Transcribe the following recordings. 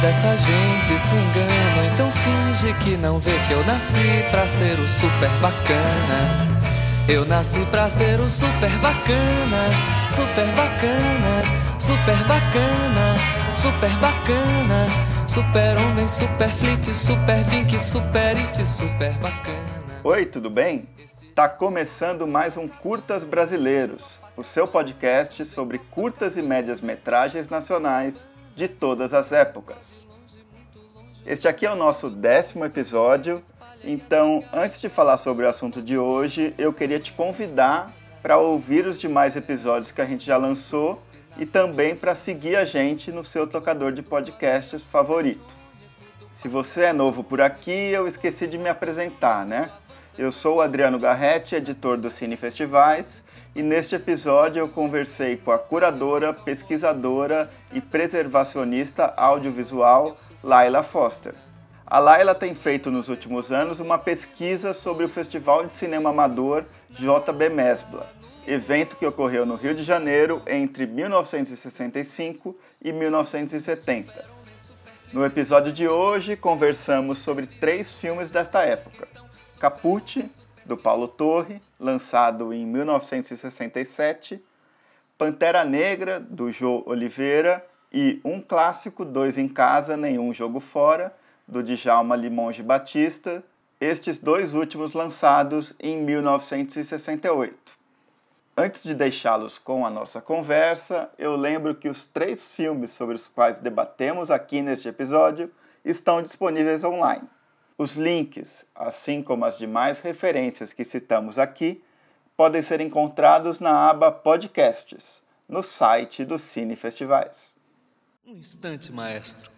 dessa gente se engana, então finge que não vê que eu nasci pra ser o super bacana. Eu nasci pra ser o super bacana, super bacana, super bacana, super bacana, super homem, super flit, super vink, super este, super bacana. Oi, tudo bem? Tá começando mais um Curtas Brasileiros, o seu podcast sobre curtas e médias metragens nacionais de todas as épocas. Este aqui é o nosso décimo episódio, então antes de falar sobre o assunto de hoje, eu queria te convidar para ouvir os demais episódios que a gente já lançou e também para seguir a gente no seu tocador de podcasts favorito. Se você é novo por aqui, eu esqueci de me apresentar, né? Eu sou o Adriano Garretti, editor do Cine Festivais, e neste episódio eu conversei com a curadora, pesquisadora e preservacionista audiovisual Laila Foster. A Laila tem feito nos últimos anos uma pesquisa sobre o Festival de Cinema Amador JB Mesbla, evento que ocorreu no Rio de Janeiro entre 1965 e 1970. No episódio de hoje, conversamos sobre três filmes desta época: Caput, do Paulo Torre, lançado em 1967, Pantera Negra, do João Oliveira, e um clássico, Dois em Casa, Nenhum Jogo Fora, do Djalma Limonge Batista, estes dois últimos lançados em 1968. Antes de deixá-los com a nossa conversa, eu lembro que os três filmes sobre os quais debatemos aqui neste episódio estão disponíveis online. Os links, assim como as demais referências que citamos aqui, podem ser encontrados na aba Podcasts, no site do Cine Festivais. Um instante, maestro.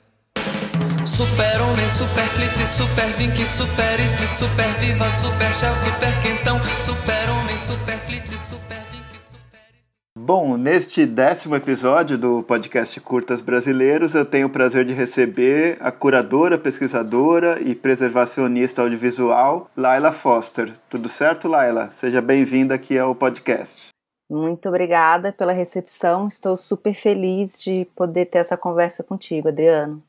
Super homem, super flit, super vink, super super viva, super super quentão, super homem, super flit, super Bom, neste décimo episódio do podcast Curtas Brasileiros, eu tenho o prazer de receber a curadora, pesquisadora e preservacionista audiovisual, Laila Foster. Tudo certo, Laila? Seja bem-vinda aqui ao podcast. Muito obrigada pela recepção. Estou super feliz de poder ter essa conversa contigo, Adriano.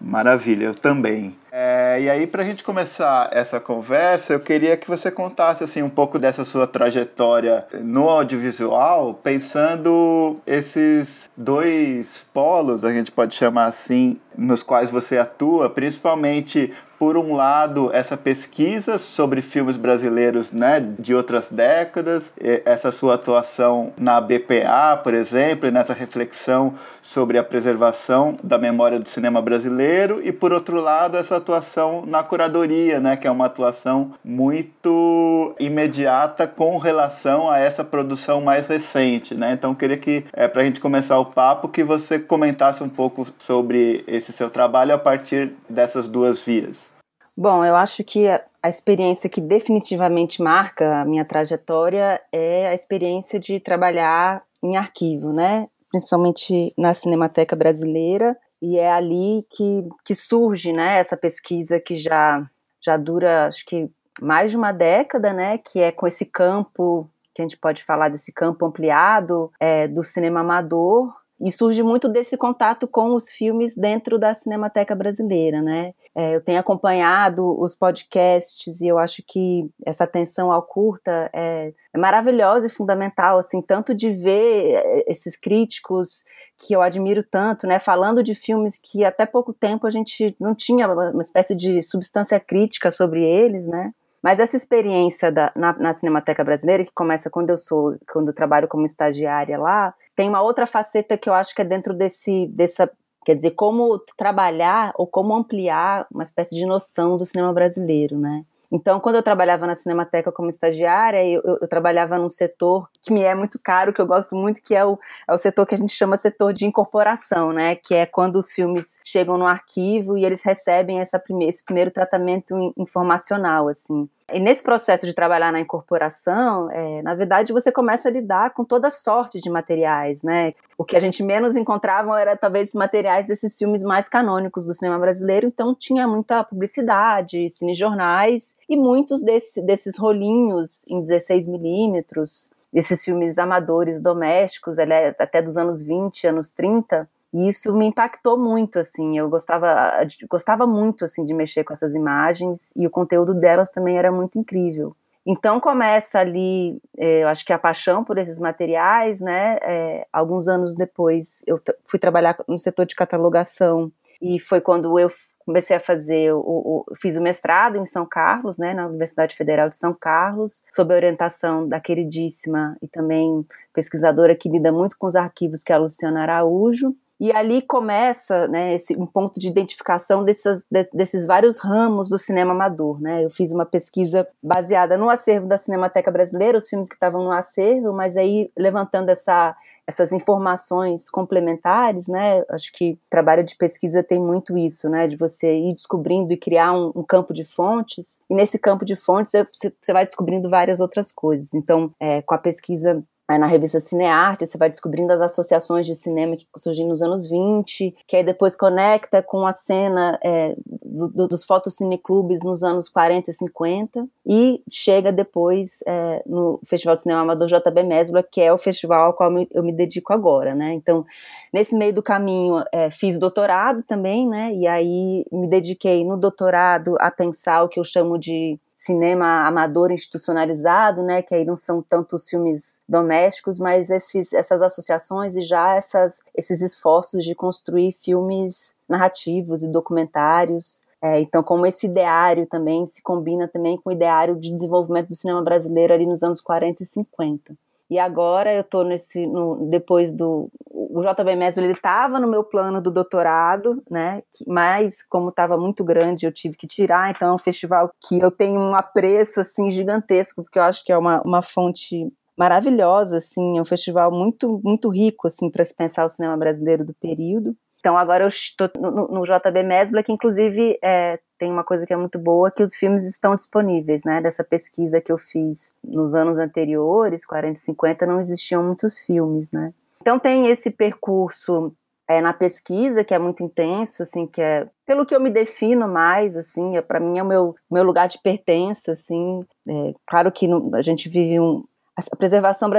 Maravilha, eu também. É, e aí, para a gente começar essa conversa, eu queria que você contasse assim um pouco dessa sua trajetória no audiovisual, pensando esses dois polos, a gente pode chamar assim, nos quais você atua, principalmente por um lado, essa pesquisa sobre filmes brasileiros né, de outras décadas, essa sua atuação na BPA, por exemplo, e nessa reflexão sobre a preservação da memória do cinema brasileiro, e por outro lado, essa atuação na curadoria, né, que é uma atuação muito imediata com relação a essa produção mais recente. Né? Então, queria que, é, para a gente começar o papo, que você comentasse um pouco sobre esse seu trabalho a partir dessas duas vias. Bom, eu acho que a, a experiência que definitivamente marca a minha trajetória é a experiência de trabalhar em arquivo, né? Principalmente na Cinemateca Brasileira, e é ali que, que surge, né, essa pesquisa que já, já dura, acho que mais de uma década, né, que é com esse campo, que a gente pode falar desse campo ampliado é, do cinema amador, e surge muito desse contato com os filmes dentro da Cinemateca Brasileira, né? É, eu tenho acompanhado os podcasts e eu acho que essa atenção ao curta é, é maravilhosa e fundamental, assim, tanto de ver é, esses críticos que eu admiro tanto, né, falando de filmes que até pouco tempo a gente não tinha uma espécie de substância crítica sobre eles, né? Mas essa experiência da, na, na, Cinemateca Brasileira, que começa quando eu sou, quando eu trabalho como estagiária lá, tem uma outra faceta que eu acho que é dentro desse, dessa, quer dizer, como trabalhar ou como ampliar uma espécie de noção do cinema brasileiro, né? Então, quando eu trabalhava na Cinemateca como estagiária, eu, eu, eu, trabalhava num setor que me é muito caro, que eu gosto muito, que é o, é o setor que a gente chama setor de incorporação, né? Que é quando os filmes chegam no arquivo e eles recebem essa prime esse primeiro tratamento informacional, assim. E nesse processo de trabalhar na incorporação, é, na verdade, você começa a lidar com toda sorte de materiais, né? O que a gente menos encontrava era talvez materiais desses filmes mais canônicos do cinema brasileiro, então tinha muita publicidade, cinejornais e muitos desse, desses rolinhos em 16 milímetros, esses filmes amadores domésticos, é até dos anos 20, anos 30, E isso me impactou muito, assim, eu gostava, gostava muito, assim, de mexer com essas imagens e o conteúdo delas também era muito incrível. Então começa ali, é, eu acho que a paixão por esses materiais, né? É, alguns anos depois eu fui trabalhar no setor de catalogação e foi quando eu comecei a fazer, o, o, fiz o mestrado em São Carlos, né, na Universidade Federal de São Carlos, sob a orientação da queridíssima e também pesquisadora que lida muito com os arquivos, que é a Luciana Araújo. E ali começa né, esse, um ponto de identificação desses, de, desses vários ramos do cinema amador. Né? Eu fiz uma pesquisa baseada no acervo da Cinemateca Brasileira, os filmes que estavam no acervo, mas aí levantando essa essas informações complementares, né? Acho que trabalho de pesquisa tem muito isso, né? De você ir descobrindo e criar um, um campo de fontes, e nesse campo de fontes você vai descobrindo várias outras coisas. Então, é, com a pesquisa Aí na revista Cinearte você vai descobrindo as associações de cinema que surgiram nos anos 20, que aí depois conecta com a cena é, do, dos fotocineclubes nos anos 40 e 50, e chega depois é, no Festival de Cinema Amador JB Mesbla, que é o festival ao qual eu me dedico agora, né? Então, nesse meio do caminho, é, fiz doutorado também, né? E aí me dediquei no doutorado a pensar o que eu chamo de cinema amador institucionalizado, né, que aí não são tantos filmes domésticos, mas esses, essas associações e já essas, esses esforços de construir filmes narrativos e documentários. É, então, como esse ideário também se combina também com o ideário de desenvolvimento do cinema brasileiro ali nos anos 40 e 50. E agora eu estou nesse, no, depois do, o JB Mesbla, ele estava no meu plano do doutorado, né, mas como estava muito grande eu tive que tirar, então é um festival que eu tenho um apreço, assim, gigantesco, porque eu acho que é uma, uma fonte maravilhosa, assim, é um festival muito, muito rico, assim, para se pensar o cinema brasileiro do período. Então agora eu estou no, no JB Mesbla, que inclusive é, tem uma coisa que é muito boa, que os filmes estão disponíveis, né? Dessa pesquisa que eu fiz nos anos anteriores, 40 e 50, não existiam muitos filmes, né? Então tem esse percurso é, na pesquisa que é muito intenso, assim, que é pelo que eu me defino mais, assim, é, para mim é o meu, meu lugar de pertença, assim. É, claro que no, a gente vive um, a preservação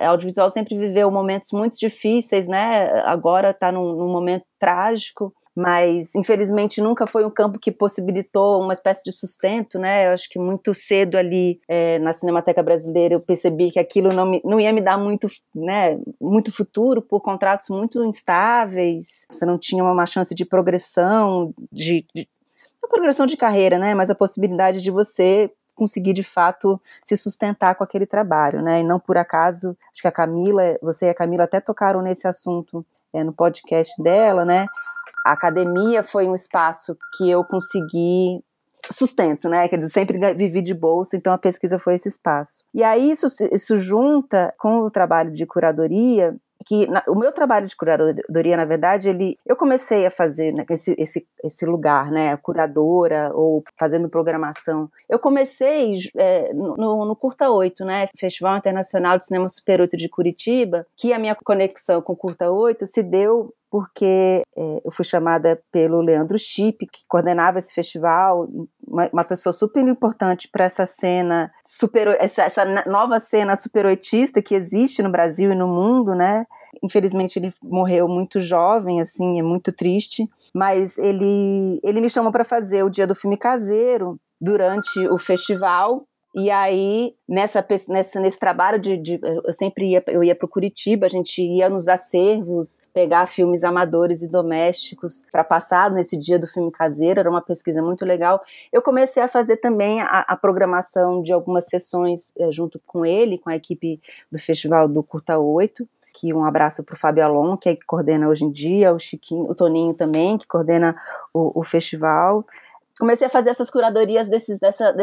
audiovisual sempre viveu momentos muito difíceis, né? Agora está num, num, momento trágico, mas infelizmente nunca foi um campo que possibilitou uma espécie de sustento, né? Eu acho que muito cedo ali é, na Cinemateca Brasileira eu percebi que aquilo não, me, não ia me dar muito, né, muito futuro por contratos muito instáveis. Você não tinha uma chance de progressão, de, de progressão de carreira, né? Mas a possibilidade de você conseguir de fato se sustentar com aquele trabalho, né? E não por acaso, acho que a Camila, você e a Camila até tocaram nesse assunto é, no podcast dela, né? A academia foi um espaço que eu consegui sustento, né? Quer dizer, sempre vivi de bolsa, então a pesquisa foi esse espaço. E aí isso, isso junta com o trabalho de curadoria que na, o meu trabalho de curadoria, na verdade, ele, eu comecei a fazer né, esse, esse, esse lugar, né, curadora ou fazendo programação. Eu comecei é, no, no Curta 8, né, Festival Internacional de Cinema Super 8 de Curitiba, que a minha conexão com o Curta 8 se deu porque é, eu fui chamada pelo Leandro Chip, que coordenava esse festival, uma, uma pessoa super importante para essa cena, super, essa, essa nova cena super oitista que existe no Brasil e no mundo, né? Infelizmente ele morreu muito jovem, assim, é muito triste, mas ele, ele me chamou para fazer o dia do filme caseiro durante o festival e aí, nessa, nessa, nesse trabalho de, de, Eu sempre ia, eu ia para Curitiba, a gente ia nos acervos pegar filmes amadores e domésticos para passar nesse dia do filme caseiro, era uma pesquisa muito legal. Eu comecei a fazer também a, a programação de algumas sessões é, junto com ele, com a equipe do Festival do Curta 8 aqui um abraço para o Fábio Alon, que, é que coordena hoje em dia, o Chiquinho, o Toninho também, que coordena o, o festival comecei a fazer essas curadorias desses, dessa,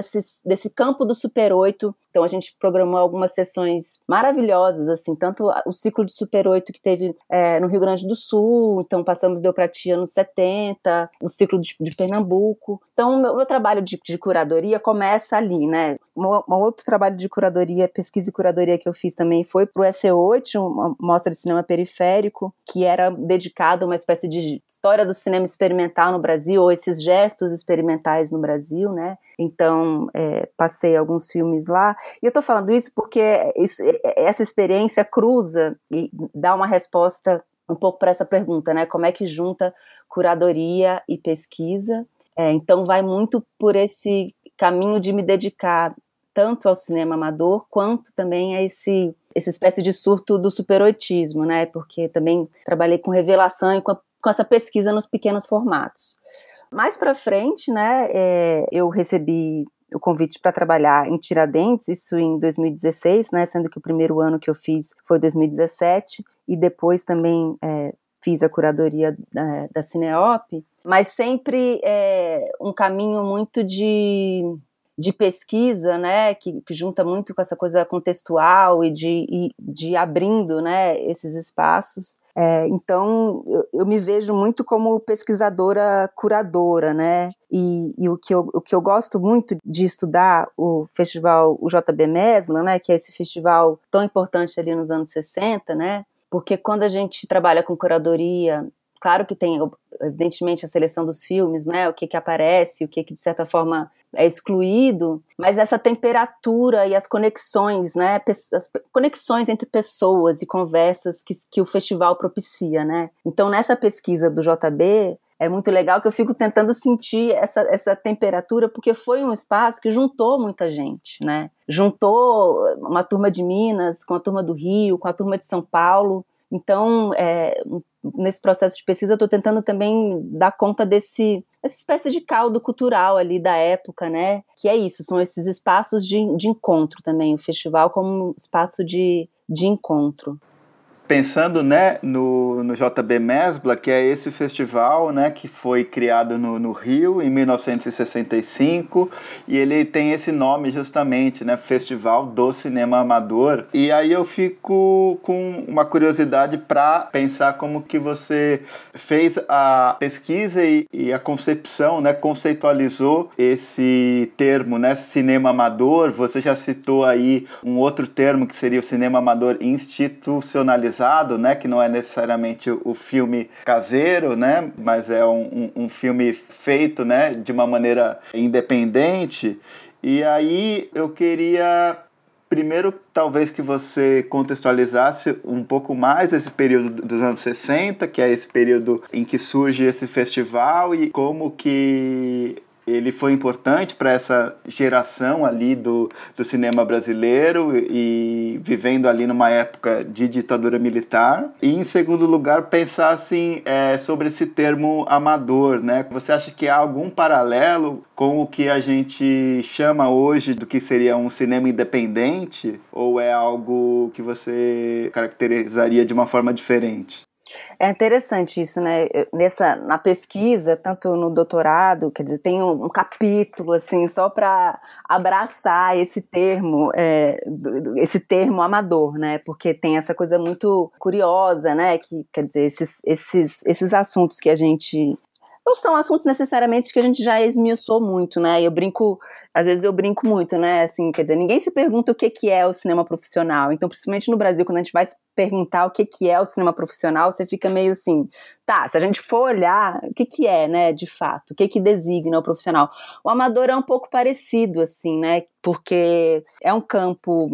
desse campo do Super 8. Então a gente programou algumas sessões maravilhosas, assim, tanto o ciclo de Super 8 que teve é, no Rio Grande do Sul, então passamos Deu Pra Tia nos 70, o ciclo de, de Pernambuco. Então o meu, meu trabalho de, de, curadoria começa ali, né? Um, outro trabalho de curadoria, pesquisa e curadoria que eu fiz também foi pro SE8, uma mostra de cinema periférico, que era dedicado a uma espécie de história do cinema experimental no Brasil, ou esses gestos experimentais experimentais no Brasil, né? Então, é, passei alguns filmes lá. E eu estou falando isso porque isso, essa experiência cruza e dá uma resposta um pouco para essa pergunta, né? Como é que junta curadoria e pesquisa? É, então vai muito por esse caminho de me dedicar tanto ao cinema amador quanto também a esse essa espécie de surto do superoitismo, né? Porque também trabalhei com revelação e com, a, com essa pesquisa nos pequenos formatos. Mais para frente, né, é, eu recebi o convite para trabalhar em Tiradentes, isso em 2016, né, sendo que o primeiro ano que eu fiz foi 2017, e depois também é, fiz a curadoria da, da Cineop, mas sempre é, um caminho muito de de pesquisa, né, que, que, junta muito com essa coisa contextual e de, e, de abrindo, né, esses espaços. É, então, eu, eu, me vejo muito como pesquisadora curadora, né, e, e, o, que eu, o que eu gosto muito de estudar o festival, o JB Mesbla, né, que é esse festival tão importante ali nos anos 60, né, porque quando a gente trabalha com curadoria claro que tem, evidentemente, a seleção dos filmes, né? O que que aparece, o que que de certa forma é excluído, mas essa temperatura e as conexões, né? As conexões entre pessoas e conversas que, que o festival propicia, né? Então, nessa pesquisa do JB, é muito legal que eu fico tentando sentir essa, essa temperatura, porque foi um espaço que juntou muita gente, né? Juntou uma turma de Minas com a turma do Rio, com a turma de São Paulo. Então, é, nesse processo de pesquisa, eu estou tentando também dar conta desse essa espécie de caldo cultural ali da época, né? Que é isso, são esses espaços de, de encontro também, o festival como um espaço de, de encontro pensando né, no, no JB Mesbla, que é esse festival né, que foi criado no, no Rio em 1965 e ele tem esse nome justamente, né, Festival do Cinema Amador. E aí eu fico com uma curiosidade para pensar como que você fez a pesquisa e, e, a concepção, né, conceitualizou esse termo, né, cinema amador. Você já citou aí um outro termo que seria o cinema amador institucionalizado né? Que não é necessariamente o filme caseiro, né? Mas é um, um, um filme feito, né? De uma maneira independente. E aí eu queria primeiro, talvez que você contextualizasse um pouco mais esse período dos anos 60, que é esse período em que surge esse festival e como que ele foi importante para essa geração ali do, do cinema brasileiro e vivendo ali numa época de ditadura militar. E em segundo lugar, pensar assim, é, sobre esse termo amador, né? Você acha que há algum paralelo com o que a gente chama hoje do que seria um cinema independente? Ou é algo que você caracterizaria de uma forma diferente? É interessante isso, né? Nessa, na pesquisa, tanto no doutorado, quer dizer, tem um, um capítulo assim só para abraçar esse termo, é, esse termo amador, né? Porque tem essa coisa muito curiosa, né? Que quer dizer, esses, esses, esses assuntos que a gente não são assuntos necessariamente que a gente já esmiuçou muito, né? Eu brinco, às vezes eu brinco muito, né? Assim, quer dizer, ninguém se pergunta o que, que é o cinema profissional. Então, principalmente no Brasil, quando a gente vai se perguntar o que, que é o cinema profissional, você fica meio assim, tá, se a gente for olhar, o que, que é, né, de fato? O que, que designa o profissional? O amador é um pouco parecido, assim, né? Porque é um campo,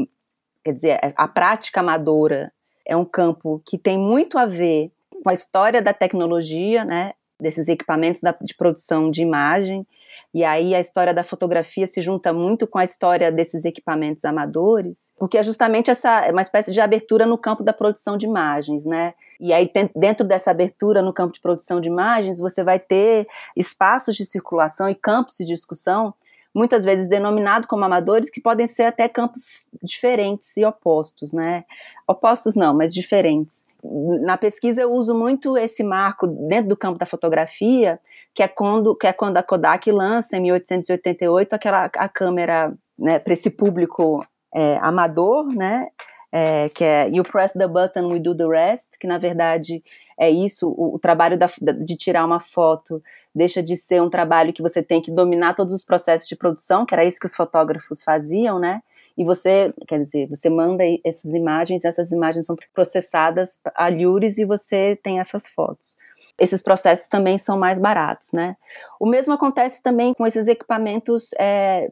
quer dizer, a prática amadora é um campo que tem muito a ver com a história da tecnologia, né? Desses equipamentos da, de produção de imagem. E aí a história da fotografia se junta muito com a história desses equipamentos amadores, porque é justamente essa é uma espécie de abertura no campo da produção de imagens, né? E aí dentro dessa abertura no campo de produção de imagens, você vai ter espaços de circulação e campos de discussão muitas vezes denominado como amadores, que podem ser até campos diferentes e opostos, né? Opostos não, mas diferentes. Na pesquisa eu uso muito esse marco dentro do campo da fotografia, que é quando, que é quando a Kodak lança em 1888 aquela a câmera né, para esse público é, amador, né? É, que é You Press the Button, We Do the Rest, que na verdade é isso, o, o trabalho da, de tirar uma foto deixa de ser um trabalho que você tem que dominar todos os processos de produção, que era isso que os fotógrafos faziam, né? E você, quer dizer, você manda essas imagens, essas imagens são processadas a Lures e você tem essas fotos. Esses processos também são mais baratos, né? O mesmo acontece também com esses equipamentos é,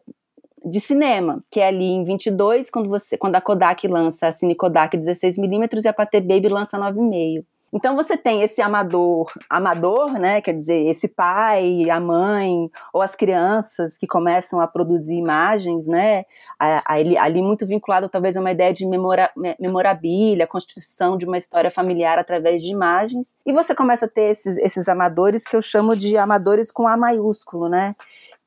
de cinema, que é ali em 22, quando, você, quando a Kodak lança a Cine Kodak 16mm e a Pathé Baby lança 9,5. Então você tem esse amador, amador, né? Quer dizer, esse pai, a mãe ou as crianças que começam a produzir imagens, né? Ali, ali muito vinculado talvez a uma ideia de memora, memorabilia, a constituição de uma história familiar através de imagens. E você começa a ter esses, esses amadores que eu chamo de amadores com A maiúsculo, né?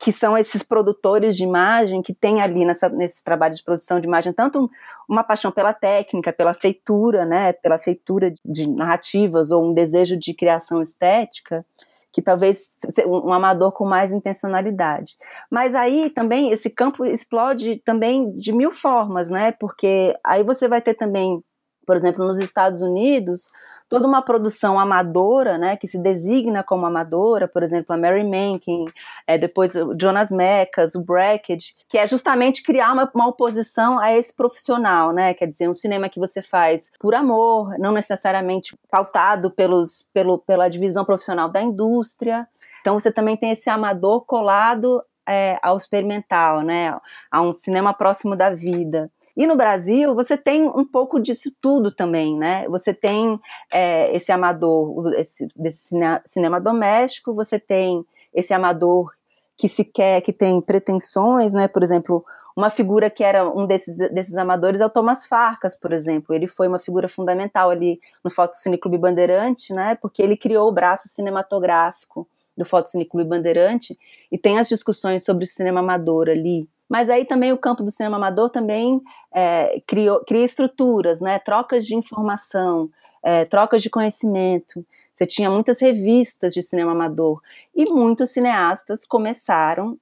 Que são esses produtores de imagem que têm ali nessa, nesse trabalho de produção de imagem tanto uma paixão pela técnica, pela feitura, né, pela feitura de narrativas ou um desejo de criação estética, que talvez um amador com mais intencionalidade. Mas aí também esse campo explode também de mil formas, né? Porque aí você vai ter também por exemplo, nos Estados Unidos, toda uma produção amadora, né, que se designa como amadora, por exemplo, a Mary Mankin, é, depois o Jonas Mekas, o Brackett, que é justamente criar uma, uma, oposição a esse profissional, né, quer dizer, um cinema que você faz por amor, não necessariamente pautado pelos, pelo, pela divisão profissional da indústria. Então você também tem esse amador colado é, ao experimental, né, a um cinema próximo da vida. E no Brasil, você tem um pouco disso tudo também, né? Você tem é, esse amador esse, desse cinema doméstico, você tem esse amador que se quer, que tem pretensões, né? Por exemplo, uma figura que era um desses, desses amadores é o Thomas Farcas, por exemplo. Ele foi uma figura fundamental ali no Fotocine Clube Bandeirante, né? Porque ele criou o braço cinematográfico do Fotocine Clube Bandeirante e tem as discussões sobre o cinema amador ali, mas aí também o campo do cinema amador também é, criou, cria estruturas, né? trocas de informação, é, trocas de conhecimento. Você tinha muitas revistas de cinema amador e muitos cineastas começaram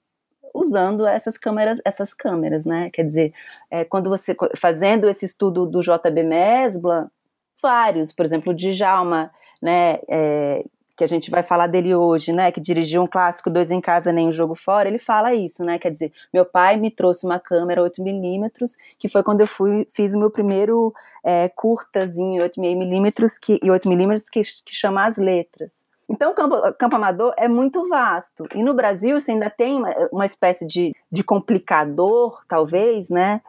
usando essas câmeras, essas câmeras, né? Quer dizer, é, quando você fazendo esse estudo do JB Mesbla, vários, por exemplo, o Djalma, né? É, que a gente vai falar dele hoje, né, que dirigiu um clássico Dois em Casa, Nem um Jogo Fora, ele fala isso, né, quer dizer, meu pai me trouxe uma câmera 8mm, que foi quando eu fui, fiz o meu primeiro é, curtazinho 8mm, que, e 8mm que, que chama As Letras. Então, o campo, campo, amador é muito vasto. E no Brasil, você ainda tem uma, uma espécie de, de complicador, talvez, né?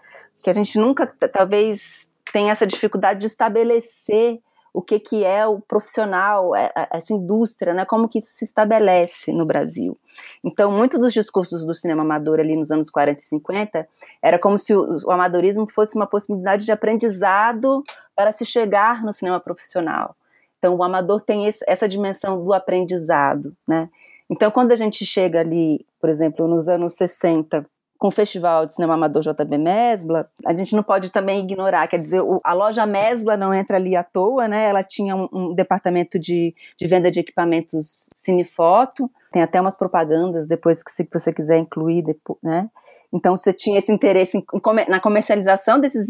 Que a gente nunca, talvez, tem essa dificuldade de estabelecer o que, que é o profissional, é, é, essa indústria, né, como que isso se estabelece no Brasil. Então, muitos dos discursos do cinema amador ali nos anos 40 e 50 era como se o, o amadorismo fosse uma possibilidade de aprendizado para se chegar no cinema profissional. Então, o amador tem esse, essa dimensão do aprendizado, né? Então, quando a gente chega ali, por exemplo, nos anos 60, com o Festival de Cinema Amador JB Mesbla, a gente não pode também ignorar, quer dizer, a loja Mesbla não entra ali à toa, né? Ela tinha um, um departamento de, de, venda de equipamentos cinefoto, tem até umas propagandas depois que se você quiser incluir, depois, né? Então você tinha esse interesse em, na comercialização desses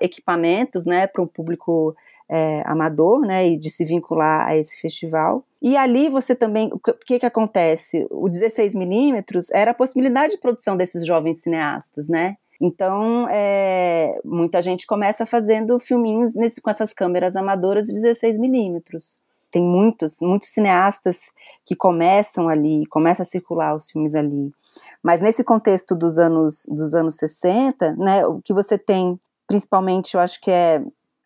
equipamentos, né, para o público é, amador, né, e de se vincular a esse festival. E ali você também, o que que acontece? O 16 milímetros era a possibilidade de produção desses jovens cineastas, né? Então, é, muita gente começa fazendo filminhos nesse, com essas câmeras amadoras de 16 milímetros. Tem muitos, muitos cineastas que começam ali, começam a circular os filmes ali. Mas nesse contexto dos anos, dos anos 60, né, o que você tem, principalmente, eu acho que é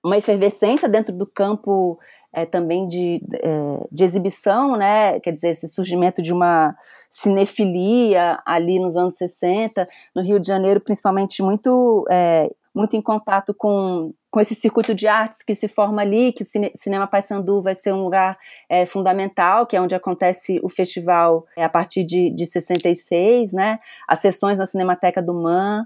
uma efervescência dentro do campo é, também de, é, de exibição, né? Quer dizer, esse surgimento de uma cinefilia ali nos anos 60, no Rio de Janeiro, principalmente muito, é, muito em contato com, com esse circuito de artes que se forma ali, que o Cine, Cinema Paysandu vai ser um lugar é, fundamental, que é onde acontece o festival a partir de, de 66, né? As sessões na Cinemateca do MAN,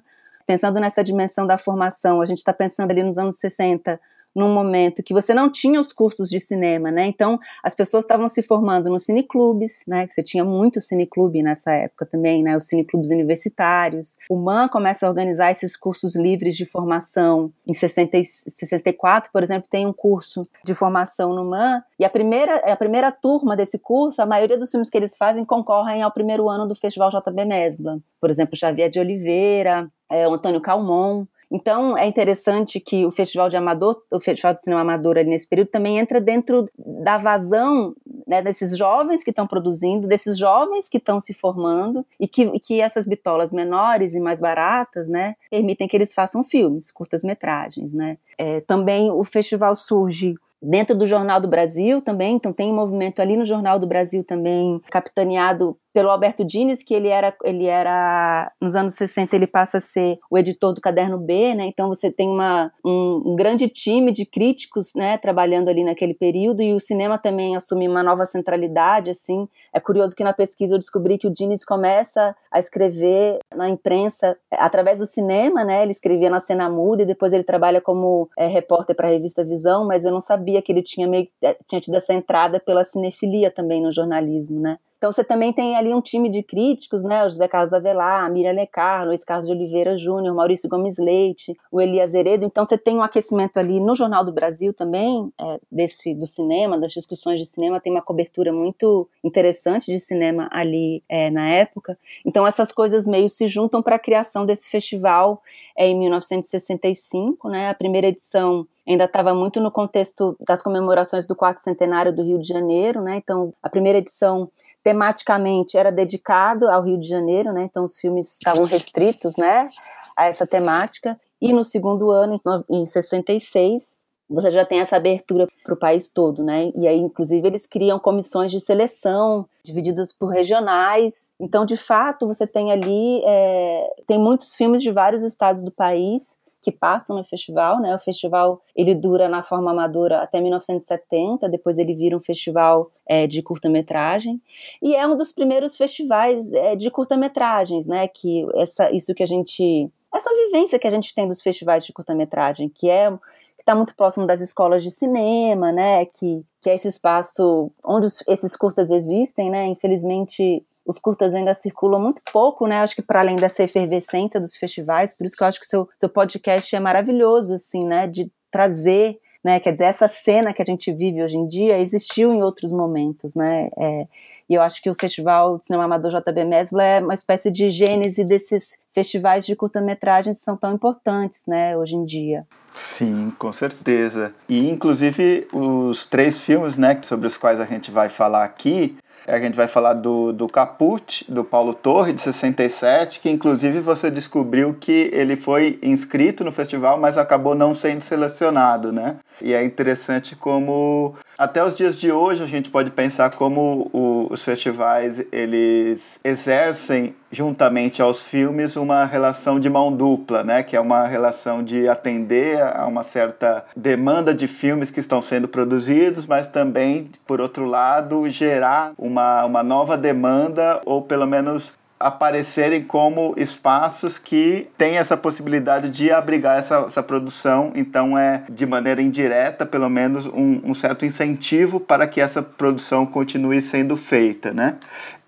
pensando nessa dimensão da formação, a gente está pensando ali nos anos 60, num momento que você não tinha os cursos de cinema, né? Então as pessoas estavam se formando nos cineclubes, né? Você tinha muito cineclube nessa época também, né? Os cineclubes universitários. O MAN começa a organizar esses cursos livres de formação. Em 60, 64, por exemplo, tem um curso de formação no MAN e a primeira a primeira turma desse curso, a maioria dos filmes que eles fazem concorrem ao primeiro ano do Festival JB Mesbla. Por exemplo, Xavier de Oliveira, é, o Antônio Calmon. Então é interessante que o Festival de Amador, o Festival de Cinema Amador ali nesse período também entra dentro da vazão né, desses jovens que estão produzindo, desses jovens que estão se formando e que, que essas bitolas menores e mais baratas, né, permitem que eles façam filmes, curtas metragens, né. É, também o festival surge dentro do Jornal do Brasil também, então tem um movimento ali no Jornal do Brasil também, capitaneado pelo Alberto Dines, que ele era, ele era, nos anos 60, ele passa a ser o editor do Caderno B, né? Então você tem uma, um, um, grande time de críticos, né, trabalhando ali naquele período, e o cinema também assume uma nova centralidade, assim. É curioso que na pesquisa eu descobri que o Dines começa a escrever na imprensa através do cinema, né? Ele escrevia na cena muda e depois ele trabalha como é, repórter para a revista Visão, mas eu não sabia que ele tinha meio é, tinha tido essa entrada pela cinefilia também no jornalismo, né? Então você também tem ali um time de críticos, né? O José Carlos Avelar, a Miriam Lecar, Luiz Carlos de Oliveira Júnior, Maurício Gomes Leite, o Elias Heredo. Então você tem um aquecimento ali no Jornal do Brasil também, é, desse do cinema, das discussões de cinema, tem uma cobertura muito interessante de cinema ali é, na época. Então essas coisas meio se juntam para a criação desse festival é, em 1965, né? A primeira edição ainda estava muito no contexto das comemorações do quarto centenário do Rio de Janeiro, né? Então a primeira edição tematicamente era dedicado ao Rio de Janeiro, né? Então os filmes estavam restritos, né, a essa temática. E no segundo ano, em 66, você já tem essa abertura para o país todo, né? E aí, inclusive, eles criam comissões de seleção divididas por regionais. Então, de fato, você tem ali é, tem muitos filmes de vários estados do país que passam no festival, né? O festival ele dura na forma amadora até 1970, depois ele vira um festival é, de curta-metragem e é um dos primeiros festivais é, de curta-metragens, né? Que essa isso que a gente essa vivência que a gente tem dos festivais de curta-metragem, que é que está muito próximo das escolas de cinema, né? Que, que é esse espaço onde os, esses curtas existem, né? Infelizmente, os curtas ainda circulam muito pouco, né? Acho que para além dessa efervescência dos festivais, por isso que eu acho que o seu, seu podcast é maravilhoso, assim, né? De trazer, né? Quer dizer, essa cena que a gente vive hoje em dia existiu em outros momentos, né? É, e eu acho que o Festival de Cinema Amador JB Mesbla é uma espécie de gênese desses festivais de curta-metragens que são tão importantes, né, hoje em dia. Sim, com certeza. E inclusive os três filmes, né, sobre os quais a gente vai falar aqui, a gente vai falar do, do Caput, do Paulo Torre, de 67, que inclusive você descobriu que ele foi inscrito no festival, mas acabou não sendo selecionado, né? E é interessante como até os dias de hoje a gente pode pensar como o, os festivais eles exercem juntamente aos filmes uma relação de mão dupla, né? Que é uma relação de atender a uma certa demanda de filmes que estão sendo produzidos, mas também, por outro lado, gerar uma, uma nova demanda ou pelo menos aparecerem como espaços que têm essa possibilidade de abrigar essa, essa produção. Então, é de maneira indireta, pelo menos, um, um certo incentivo para que essa produção continue sendo feita. Né?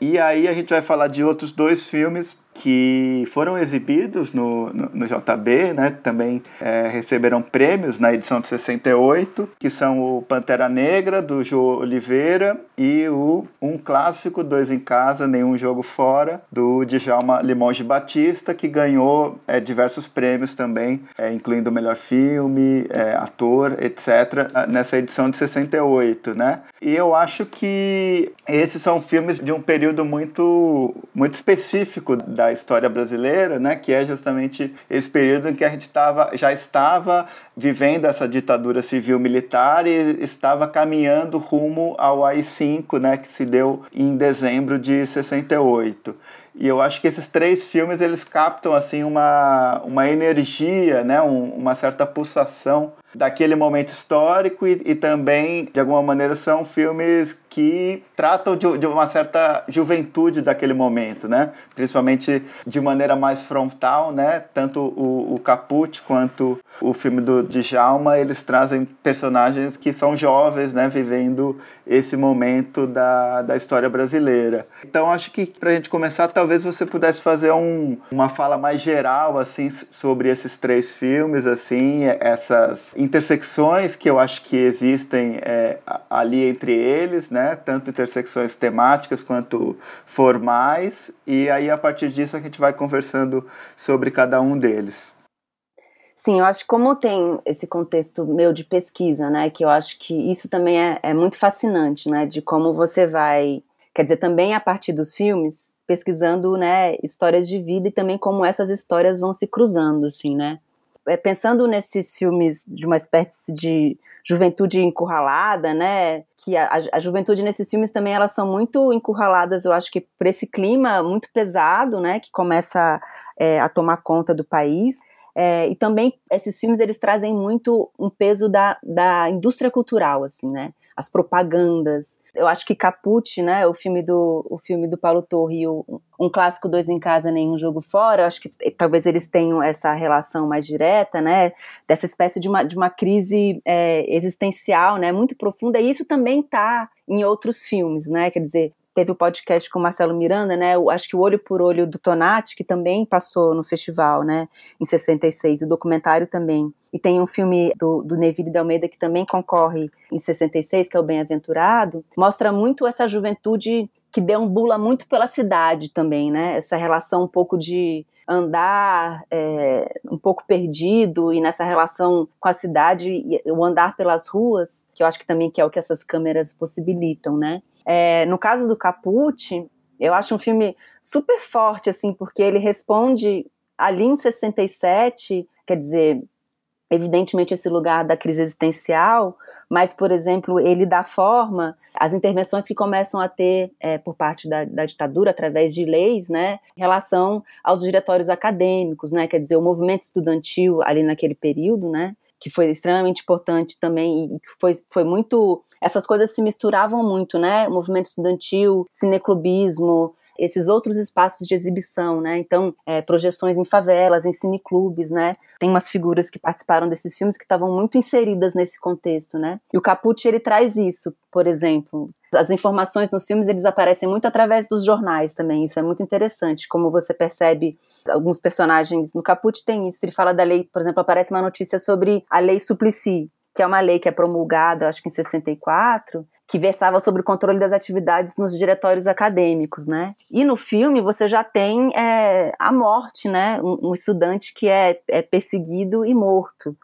E aí a gente vai falar de outros dois filmes que foram exibidos no, no, no JB, né? também é, receberam prêmios na edição de 68, que são o Pantera Negra, do João Oliveira, e o Um Clássico, Dois em Casa, Nenhum Jogo Fora, do Djalma Limonge Batista, que ganhou é, diversos prêmios também, é, incluindo o melhor filme, é, ator, etc., nessa edição de 68. Né? E eu acho que esses são filmes de um período muito, muito específico da da história brasileira, né, que é justamente esse período em que a gente tava, já estava vivendo essa ditadura civil-militar e estava caminhando rumo ao AI-5, né, que se deu em dezembro de 68. E eu acho que esses três filmes eles captam assim uma, uma energia, né, um, uma certa pulsação daquele momento histórico e, e, também, de alguma maneira, são filmes que tratam de, de, uma certa juventude daquele momento, né? Principalmente de maneira mais frontal, né? Tanto o, o Caput quanto o filme do Djalma, eles trazem personagens que são jovens, né? Vivendo esse momento da, da história brasileira. Então, acho que para a gente começar, talvez você pudesse fazer um, uma fala mais geral, assim, sobre esses três filmes, assim, essas intersecções que eu acho que existem é, ali entre eles, né? Tanto intersecções temáticas quanto formais. E aí, a partir disso, a gente vai conversando sobre cada um deles. Sim, eu acho que como tem esse contexto meu de pesquisa, né, que eu acho que isso também é, é muito fascinante, né, de como você vai, quer dizer, também a partir dos filmes, pesquisando, né, histórias de vida e também como essas histórias vão se cruzando, assim, né. É, pensando nesses filmes de uma espécie de juventude encurralada, né? Que a, a, juventude nesses filmes também elas são muito encurraladas, eu acho que por esse clima muito pesado, né? Que começa é, a tomar conta do país. É, e também esses filmes eles trazem muito um peso da, da indústria cultural, assim, né? As propagandas. Eu acho que Caput, né? O filme do, o filme do Paulo Torre, o, um clássico dois em casa, nenhum jogo fora. Eu acho que talvez eles tenham essa relação mais direta, né? Dessa espécie de uma, de uma crise é, existencial, né? Muito profunda. E isso também está em outros filmes, né? Quer dizer, teve o podcast com o Marcelo Miranda, né? Eu acho que o Olho por Olho do Tonati, que também passou no festival, né? Em 66, o documentário também. E tem um filme do, do Neville de Almeida que também concorre em 66, que é o Bem-Aventurado. Mostra muito essa juventude que deambula muito pela cidade também, né? Essa relação um pouco de andar é, um pouco perdido e nessa relação com a cidade, o andar pelas ruas, que eu acho que também que é o que essas câmeras possibilitam, né? É, no caso do Caput, eu acho um filme super forte, assim, porque ele responde ali em 67, quer dizer, evidentemente esse lugar da crise existencial, mas, por exemplo, ele dá forma às intervenções que começam a ter é, por parte da, da, ditadura, através de leis, né, em relação aos diretórios acadêmicos, né, quer dizer, o movimento estudantil ali naquele período, né, que foi extremamente importante também e que foi, foi muito essas coisas se misturavam muito, né? movimento estudantil, cineclubismo, esses outros espaços de exibição, né? Então, é, projeções em favelas, em cineclubes, né? Tem umas figuras que participaram desses filmes que estavam muito inseridas nesse contexto, né? E o Capucci, ele traz isso, por exemplo. As informações nos filmes, eles aparecem muito através dos jornais também, isso é muito interessante, como você percebe, alguns personagens, no Capucci tem isso, ele fala da lei, por exemplo, aparece uma notícia sobre a lei Suplicy, que é uma lei que é promulgada, acho que em 64, que versava sobre o controle das atividades nos diretórios acadêmicos, né? E no filme você já tem é, a morte, né? Um, um estudante que é, é, perseguido e morto.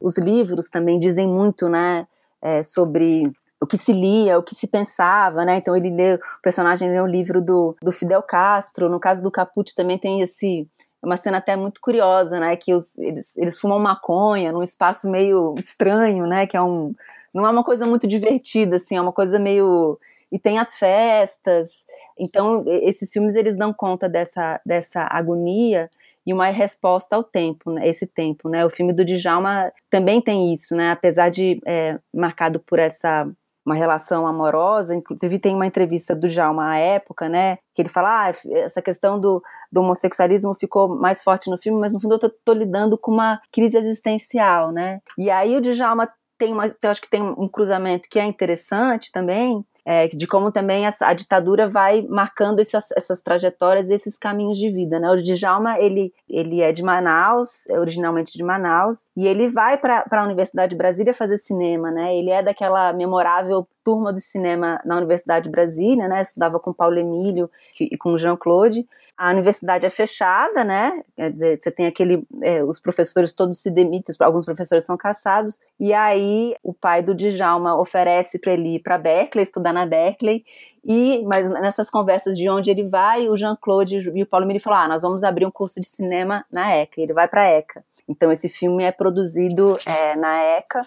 Os livros também dizem muito, né? É, sobre o que se lia, o que se pensava, né? Então ele lê, o personagem lê o livro do, do Fidel Castro. No caso do Caput também tem esse é uma cena até muito curiosa, né? Que os, eles, eles fumam maconha num espaço meio estranho, né? Que é um. Não é uma coisa muito divertida, assim, é uma coisa meio. E tem as festas. Então, esses filmes eles dão conta dessa, dessa agonia e uma resposta ao tempo, né, esse tempo, né? O filme do Djalma também tem isso, né? Apesar de é, marcado por essa uma relação amorosa. Inclusive, tem uma entrevista do Djalma à época, né? Que ele fala: ah, essa questão do, do homossexualismo ficou mais forte no filme, mas no fundo eu tô, tô lidando com uma crise existencial, né? E aí o Djalma tem uma, eu acho que tem um cruzamento que é interessante também, é, de como também a, ditadura vai marcando essas, essas, trajetórias, esses caminhos de vida, né? O Djalma, ele, ele é de Manaus, é originalmente de Manaus, e ele vai para a Universidade de Brasília fazer cinema, né? Ele é daquela memorável turma de cinema na Universidade de Brasília, né? Estudava com Paulo Emílio e com Jean-Claude, a universidade é fechada, né? Quer dizer, você tem aquele. É, os professores todos se demitem, alguns professores são caçados, e aí o pai do Djalma oferece para ele ir para Berkeley, estudar na Berkeley, e, mas nessas conversas de onde ele vai, o Jean-Claude e o Paulo Miri falaram: ah, nós vamos abrir um curso de cinema na ECA, e ele vai para a ECA. Então, esse filme é produzido é, na ECA.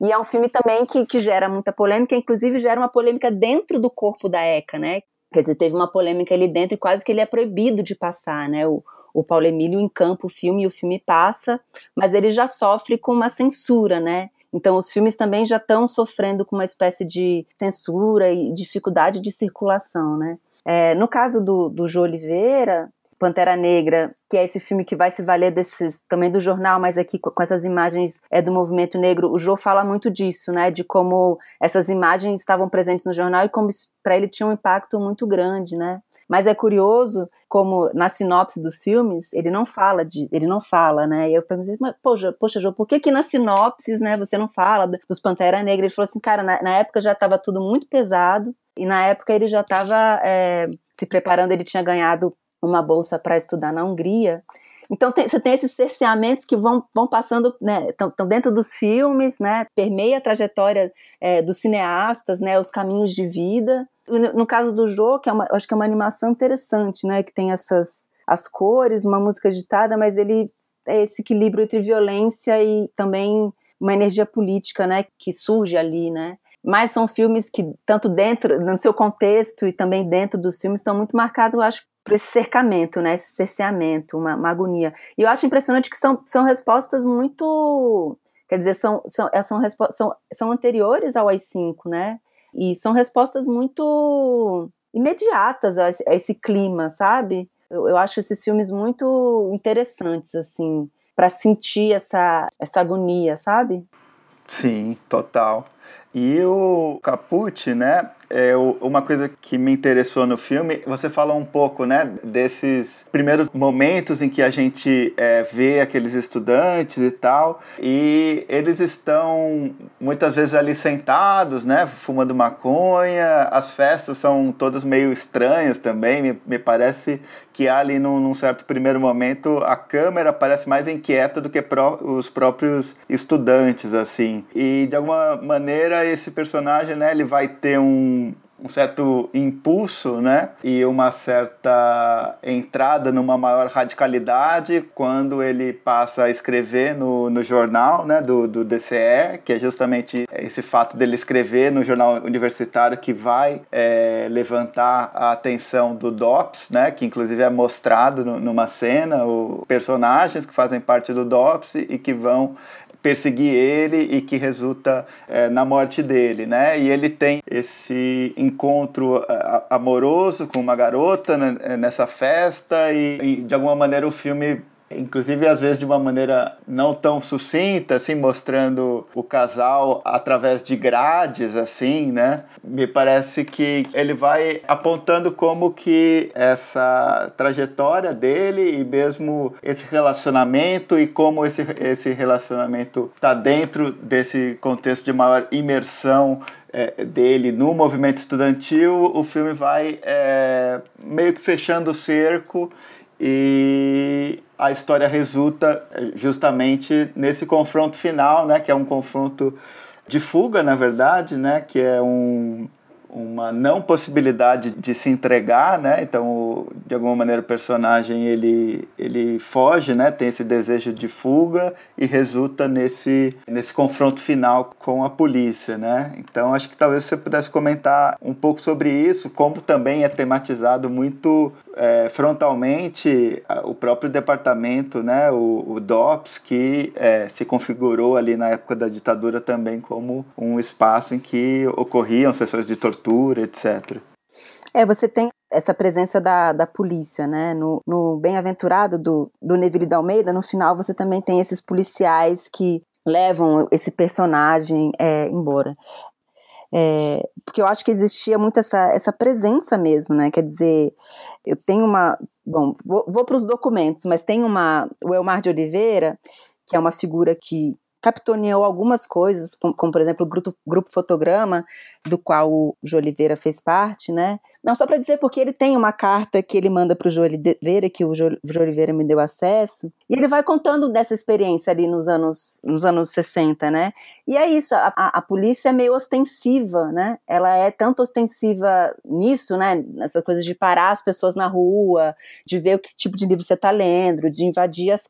E é um filme também que, que gera muita polêmica, inclusive gera uma polêmica dentro do corpo da ECA, né? Quer dizer, teve uma polêmica ali dentro e quase que ele é proibido de passar, né? O, o Paulo Emílio encampa o filme e o filme passa, mas ele já sofre com uma censura, né? Então, os filmes também já estão sofrendo com uma espécie de censura e dificuldade de circulação, né? É, no caso do, do Jô Oliveira, Pantera Negra, que é esse filme que vai se valer desses também do jornal, mas aqui com essas imagens é do movimento negro. O Joe fala muito disso, né, de como essas imagens estavam presentes no jornal e como para ele tinha um impacto muito grande, né? Mas é curioso como na sinopse dos filmes ele não fala de, ele não fala, né? E eu pensei, mas poxa, poxa, João, por que que nas sinopses, né, você não fala dos Pantera Negra? Ele falou assim, cara, na, na época já estava tudo muito pesado e na época ele já estava é, se preparando, ele tinha ganhado uma bolsa para estudar na Hungria. Então tem, você tem esses cerceamentos que vão, vão passando, né, estão dentro dos filmes, né, permeia a trajetória é, dos cineastas, né, os caminhos de vida. No, no caso do Jô, que é uma, acho que é uma animação interessante, né, que tem essas as cores, uma música agitada, mas ele é esse equilíbrio entre violência e também uma energia política, né, que surge ali, né? Mas são filmes que, tanto dentro, no seu contexto e também dentro dos filmes, estão muito marcados, acho, por esse cercamento, né? Esse cerceamento, uma, uma agonia. E eu acho impressionante que são, são respostas muito. Quer dizer, são, são, são, são, são anteriores ao AI-5, né? E são respostas muito imediatas a esse, a esse clima, sabe? Eu, eu, acho esses filmes muito interessantes, assim, para sentir essa, essa agonia, sabe? Sim, total. E o Caput, né, é uma coisa que me interessou no filme, você fala um pouco, né, desses primeiros momentos em que a gente é, vê aqueles estudantes e tal, e eles estão muitas vezes ali sentados, né, fumando maconha, as festas são todas meio estranhas também, me, me parece que ali num, num, certo primeiro momento a câmera parece mais inquieta do que pró os próprios estudantes assim. E de alguma maneira esse personagem né ele vai ter um um certo impulso, né? E uma certa entrada numa maior radicalidade quando ele passa a escrever no, no jornal, né? Do, do DCE, que é justamente esse fato dele escrever no jornal universitário que vai é, levantar a atenção do DOPS, né? Que inclusive é mostrado no, numa cena, o personagens que fazem parte do DOPS e que vão perseguir ele e que resulta é, na morte dele, né? E ele tem esse encontro amoroso com uma garota né, nessa festa e, e de alguma maneira o filme inclusive às vezes de uma maneira não tão sucinta, assim, mostrando o casal através de grades, assim, né? Me parece que ele vai apontando como que essa trajetória dele e mesmo esse relacionamento e como esse, esse relacionamento está dentro desse contexto de maior imersão é, dele no movimento estudantil, o filme vai é, meio que fechando o cerco e a história resulta justamente nesse confronto final, né, que é um confronto de fuga, na verdade, né, que é um uma não possibilidade de se entregar, né? Então, de alguma maneira o personagem ele ele foge, né? Tem esse desejo de fuga e resulta nesse nesse confronto final com a polícia, né? Então, acho que talvez você pudesse comentar um pouco sobre isso, como também é tematizado muito é, frontalmente o próprio departamento, né? O, o DOPS que é, se configurou ali na época da ditadura também como um espaço em que ocorriam sessões de tortura tortura, etc. É, você tem essa presença da, da polícia, né? No, no Bem-aventurado do, do Neville da Almeida, no final você também tem esses policiais que levam esse personagem é, embora. É, porque eu acho que existia muito essa, essa presença mesmo, né? Quer dizer, eu tenho uma. Bom, vou, vou para os documentos, mas tem uma. O Elmar de Oliveira, que é uma figura que capitaneou algumas coisas, como, por exemplo o grupo, grupo Fotograma, do qual o Jô Oliveira fez parte, né? Não, só para dizer porque ele tem uma carta que ele manda para o Jô Oliveira, que o Jô, Oliveira me deu acesso, e ele vai contando dessa experiência ali nos anos, nos anos 60, né? E é isso, a, a, a polícia é meio ostensiva, né? Ela é tanto ostensiva nisso, né? Nessas coisas de parar as pessoas na rua, de ver o que tipo de livro você está lendo, de invadir as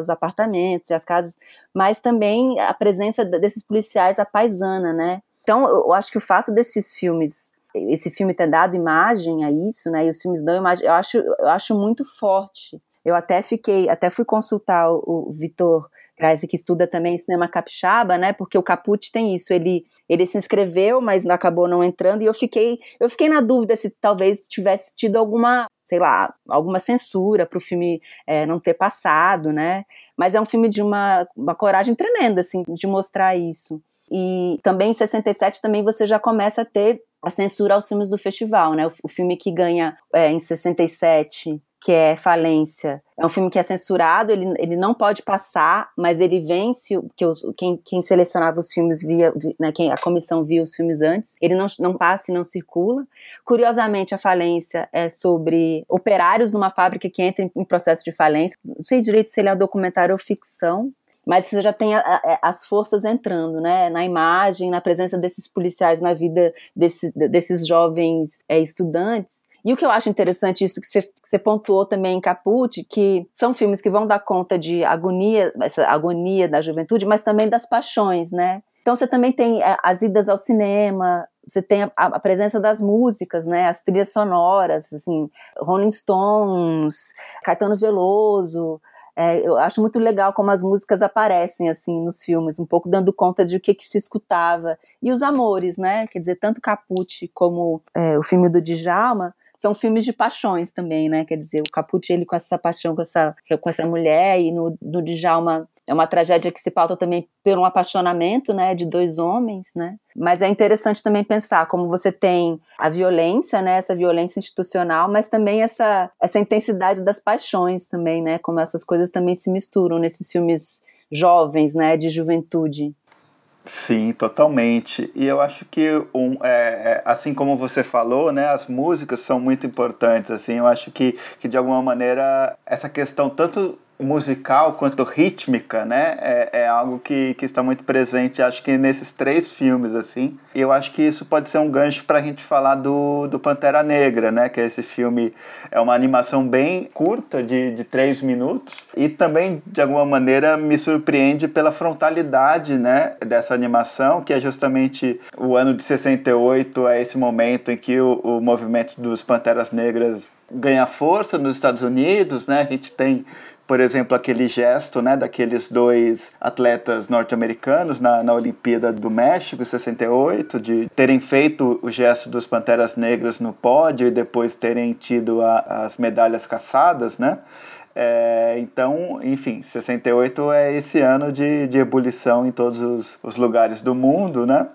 os apartamentos e as casas, mas também a presença desses policiais à paisana, né? Então, eu acho que o fato desses filmes, esse filme ter dado imagem a isso, né? E os filmes dão imagem, eu acho, eu acho muito forte. Eu até fiquei, até fui consultar o, o Vitor Kreise, que estuda também cinema capixaba, né? Porque o Caput tem isso, ele, ele se inscreveu, mas acabou não entrando, e eu fiquei, eu fiquei na dúvida se talvez tivesse tido alguma, sei lá, alguma censura para o filme é, não ter passado, né? Mas é um filme de uma, uma coragem tremenda, assim, de mostrar isso. E também em 67 também você já começa a ter a censura aos filmes do festival, né? O, o filme que ganha é, em 67 que é Falência. É um filme que é censurado, ele, ele não pode passar, mas ele vence, que os, quem, quem selecionava os filmes via, né, quem, a comissão via os filmes antes, ele não, não passa e não circula. Curiosamente, a Falência é sobre operários numa fábrica que entra em, em processo de falência. Não sei direito se ele é um documentário ou ficção, mas você já tem a, a, as forças entrando, né, na imagem, na presença desses policiais na vida desses, desses jovens é, estudantes. E o que eu acho interessante, isso que você, que você pontuou também em Caput, que são filmes que vão dar conta de agonia, essa agonia da juventude, mas também das paixões, né? Então você também tem é, as idas ao cinema, você tem a, a, presença das músicas, né, as trilhas sonoras, assim, Rolling Stones, Caetano Veloso, é, eu acho muito legal como as músicas aparecem assim nos filmes, um pouco dando conta de o que, que se escutava. E os amores, né? Quer dizer, tanto Caput como é, o filme do Djalma são filmes de paixões também, né? Quer dizer, o Caput ele com essa paixão com essa, com essa mulher e no, no Djalma é uma tragédia que se pauta também por um apaixonamento, né, de dois homens, né? Mas é interessante também pensar como você tem a violência, né, essa violência institucional, mas também essa essa intensidade das paixões também, né? Como essas coisas também se misturam nesses filmes jovens, né, de juventude. Sim, totalmente. E eu acho que, um, é, é, assim como você falou, né, as músicas são muito importantes. Assim, eu acho que, que de alguma maneira essa questão tanto musical quanto rítmica, né, é, é algo que, que está muito presente, acho que nesses três filmes, assim. E eu acho que isso pode ser um gancho para a gente falar do, do Pantera Negra, né, que é esse filme, é uma animação bem curta, de, de três minutos, e também, de alguma maneira, me surpreende pela frontalidade, né, dessa animação, que é justamente o ano de 68, é esse momento em que o, o movimento dos Panteras Negras ganha força nos Estados Unidos, né, a gente tem por exemplo, aquele gesto né, daqueles dois atletas norte-americanos na, na Olimpíada do México, 68, de terem feito o gesto dos Panteras Negras no pódio e depois terem tido a, as medalhas caçadas, né? É, então, enfim, 68 é esse ano de, de ebulição em todos os, os lugares do mundo, né?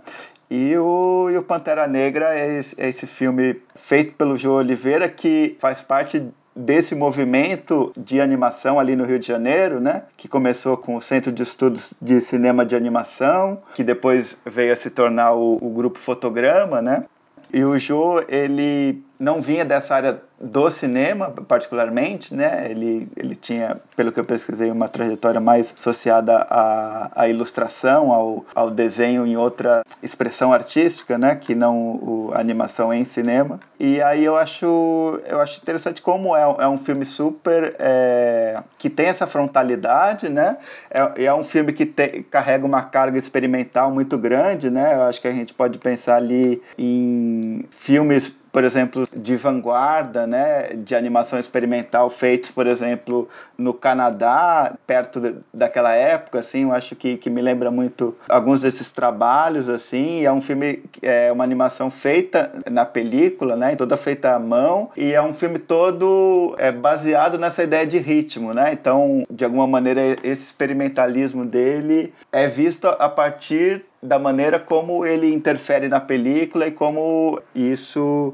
E o, e o Pantera Negra é esse, é esse filme feito pelo João Oliveira que faz parte desse movimento de animação ali no Rio de Janeiro, né? Que começou com o Centro de Estudos de Cinema de Animação, que depois veio a se tornar o, o Grupo Fotograma, né? E o Jô, ele não vinha dessa área do cinema, particularmente, né? Ele, ele tinha, pelo que eu pesquisei, uma trajetória mais associada à, à ilustração, ao, ao desenho em outra expressão artística, né? Que não o, a animação em cinema. E aí eu acho, eu acho interessante como é, é um filme super... É, que tem essa frontalidade, né? É, é um filme que te, carrega uma carga experimental muito grande, né? Eu acho que a gente pode pensar ali em filmes por exemplo, de vanguarda, né, de animação experimental feitos, por exemplo, no Canadá, perto de, daquela época, assim, eu acho que, que me lembra muito alguns desses trabalhos, assim, é um filme, é uma animação feita na película, né, toda feita à mão, e é um filme todo é, baseado nessa ideia de ritmo, né, então, de alguma maneira, esse experimentalismo dele é visto a partir da maneira como ele interfere na película e como isso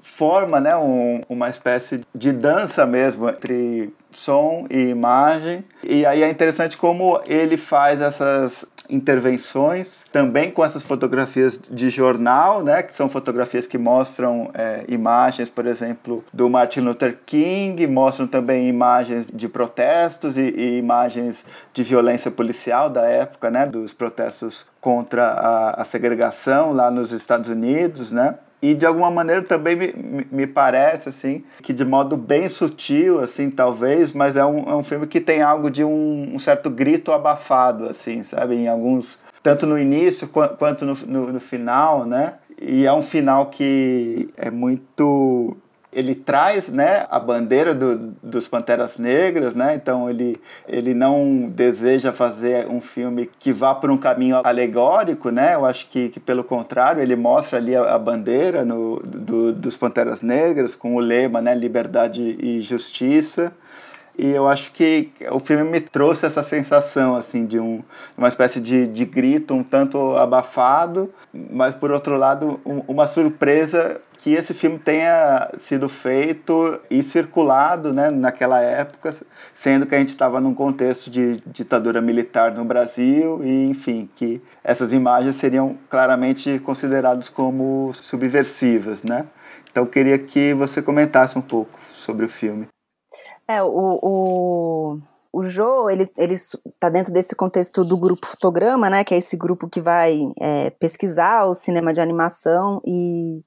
forma né, um, uma espécie de dança mesmo entre som e imagem. E aí é interessante como ele faz essas intervenções também com essas fotografias de jornal, né, que são fotografias que mostram é, imagens, por exemplo, do Martin Luther King, mostram também imagens de protestos e, e imagens de violência policial da época, né, dos protestos contra a, a segregação lá nos Estados Unidos, né. E de alguma maneira também me, me parece assim que de modo bem sutil assim talvez, mas é um, é um filme que tem algo de um, um certo grito abafado assim, sabe, em alguns tanto no início quanto no, no, no final, né? E é um final que é muito ele traz né, a bandeira do, dos Panteras Negras, né? então ele, ele não deseja fazer um filme que vá por um caminho alegórico, né? eu acho que, que pelo contrário, ele mostra ali a, a bandeira no, do, dos Panteras Negras com o lema né, Liberdade e Justiça. E eu acho que o filme me trouxe essa sensação, assim, de um, uma espécie de, de grito um tanto abafado, mas por outro lado, um, uma surpresa que esse filme tenha sido feito e circulado né, naquela época, sendo que a gente estava num contexto de ditadura militar no Brasil e, enfim, que essas imagens seriam claramente consideradas como subversivas, né? Então, eu queria que você comentasse um pouco sobre o filme. É, o, o, o Joe, ele, ele tá dentro desse contexto do grupo Fotograma, né, que é esse grupo que vai é, pesquisar o cinema de animação e,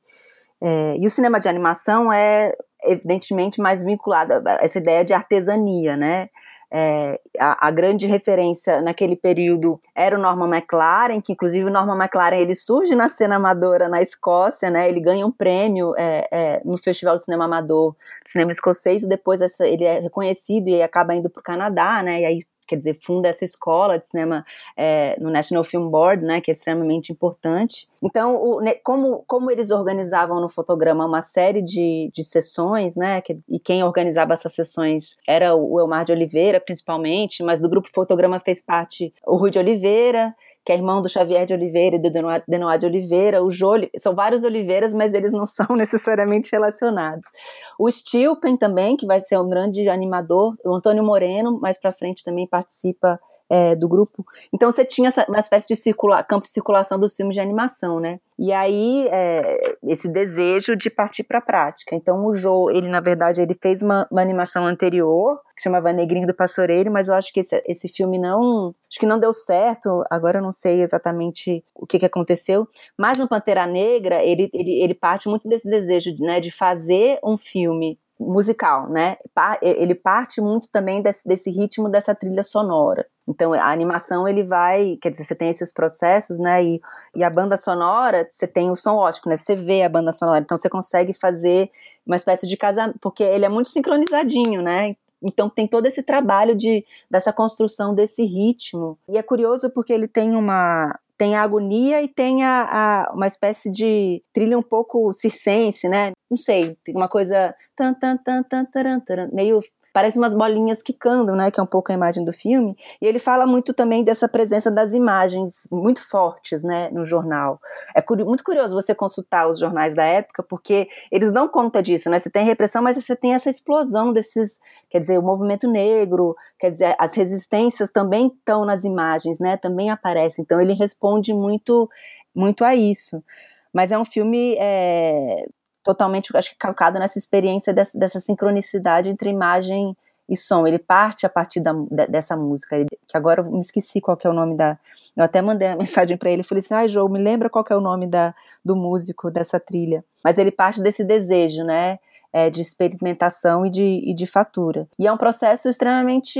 É, e o cinema de animação é evidentemente mais vinculado a essa ideia de artesania, né? É, a, a, grande referência naquele período era o Norman McLaren, que inclusive o Norman McLaren ele surge na cena amadora na Escócia, né? Ele ganha um prêmio é, é, no Festival de Cinema Amador, cinema escocês, e depois essa, ele é reconhecido e acaba indo para o Canadá, né? E aí quer dizer, funda essa escola de cinema é, no National Film Board, né, que é extremamente importante. Então, o, né, como, como eles organizavam no fotograma uma série de, de sessões, né, que, e quem organizava essas sessões era o Elmar de Oliveira, principalmente, mas do grupo fotograma fez parte o Rui de Oliveira, que é irmão do Xavier de Oliveira e do Denoá de Oliveira, o Jô, são vários Oliveiras, mas eles não são necessariamente relacionados. O Stilpen também, que vai ser um grande animador, o Antônio Moreno, mais para frente também participa é, do grupo. Então você tinha essa, uma espécie de circula, campo de circulação dos filmes de animação, né? E aí é, esse desejo de partir para a prática. Então o Joe, ele na verdade ele fez uma, uma, animação anterior que chamava Negrinho do Passoreiro, mas eu acho que esse, esse filme não, acho que não deu certo. Agora eu não sei exatamente o que, que aconteceu. Mas no Pantera Negra ele, ele, ele parte muito desse desejo, né, de fazer um filme musical, né? Ele parte muito também desse, desse ritmo dessa trilha sonora. Então a animação ele vai, quer dizer, você tem esses processos, né? E, e a banda sonora, você tem o som ótico, né? Você vê a banda sonora, então você consegue fazer uma espécie de casamento, porque ele é muito sincronizadinho, né? Então tem todo esse trabalho de dessa construção desse ritmo. E é curioso porque ele tem uma tem a agonia e tem a, a, uma espécie de trilha um pouco circense, né? Não sei, uma coisa meio parece umas bolinhas quicando, né, que é um pouco a imagem do filme. E ele fala muito também dessa presença das imagens muito fortes, né, no jornal. É muito curioso você consultar os jornais da época, porque eles dão conta disso, né? Você tem repressão, mas você tem essa explosão desses, quer dizer, o movimento negro, quer dizer, as resistências também estão nas imagens, né? Também aparecem. Então ele responde muito, muito a isso. Mas é um filme é, totalmente, acho que calcado nessa experiência dessa, dessa sincronicidade entre imagem e som. Ele parte a partir da, dessa música, que agora eu me esqueci qual é o nome da. Eu até mandei uma mensagem para ele, falei assim: ai, João, me lembra qual é o nome da, do músico dessa trilha. Mas ele parte desse desejo, né? É, de experimentação e de, e de fatura. E é um processo extremamente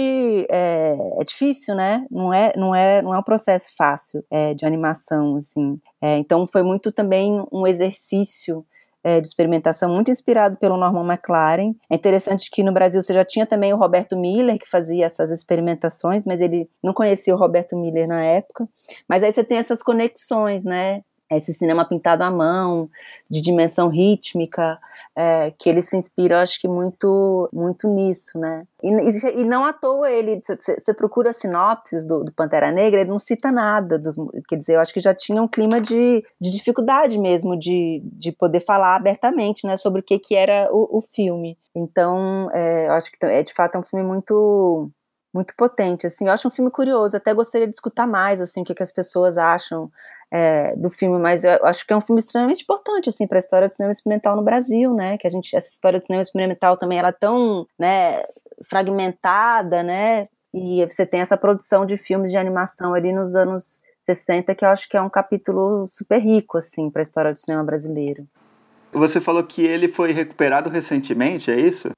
é, é difícil, né? Não é, não é, não é um processo fácil é, de animação, assim. É, então foi muito também um exercício é, de experimentação muito inspirado pelo Norman McLaren. É interessante que no Brasil você já tinha também o Roberto Miller, que fazia essas experimentações, mas ele não conhecia o Roberto Miller na época. Mas aí você tem essas conexões, né? Esse cinema pintado à mão, de dimensão rítmica, é, que ele se inspira, acho que muito, muito nisso, né? E, e, e não à toa ele, você procura sinopses do, do, Pantera Negra, ele não cita nada, dos, quer dizer, eu acho que já tinha um clima de, de dificuldade mesmo de, de poder falar abertamente, né, sobre o que, que era o, o filme. Então, é, eu acho que é de fato é um filme muito muito potente, assim, eu acho um filme curioso, até gostaria de escutar mais, assim, o que, que as pessoas acham é, do filme, mas eu acho que é um filme extremamente importante assim para a história do cinema experimental no Brasil, né? Que a gente essa história do cinema experimental também era é tão, né, fragmentada, né? E você tem essa produção de filmes de animação ali nos anos 60 que eu acho que é um capítulo super rico assim para a história do cinema brasileiro. Você falou que ele foi recuperado recentemente, é isso?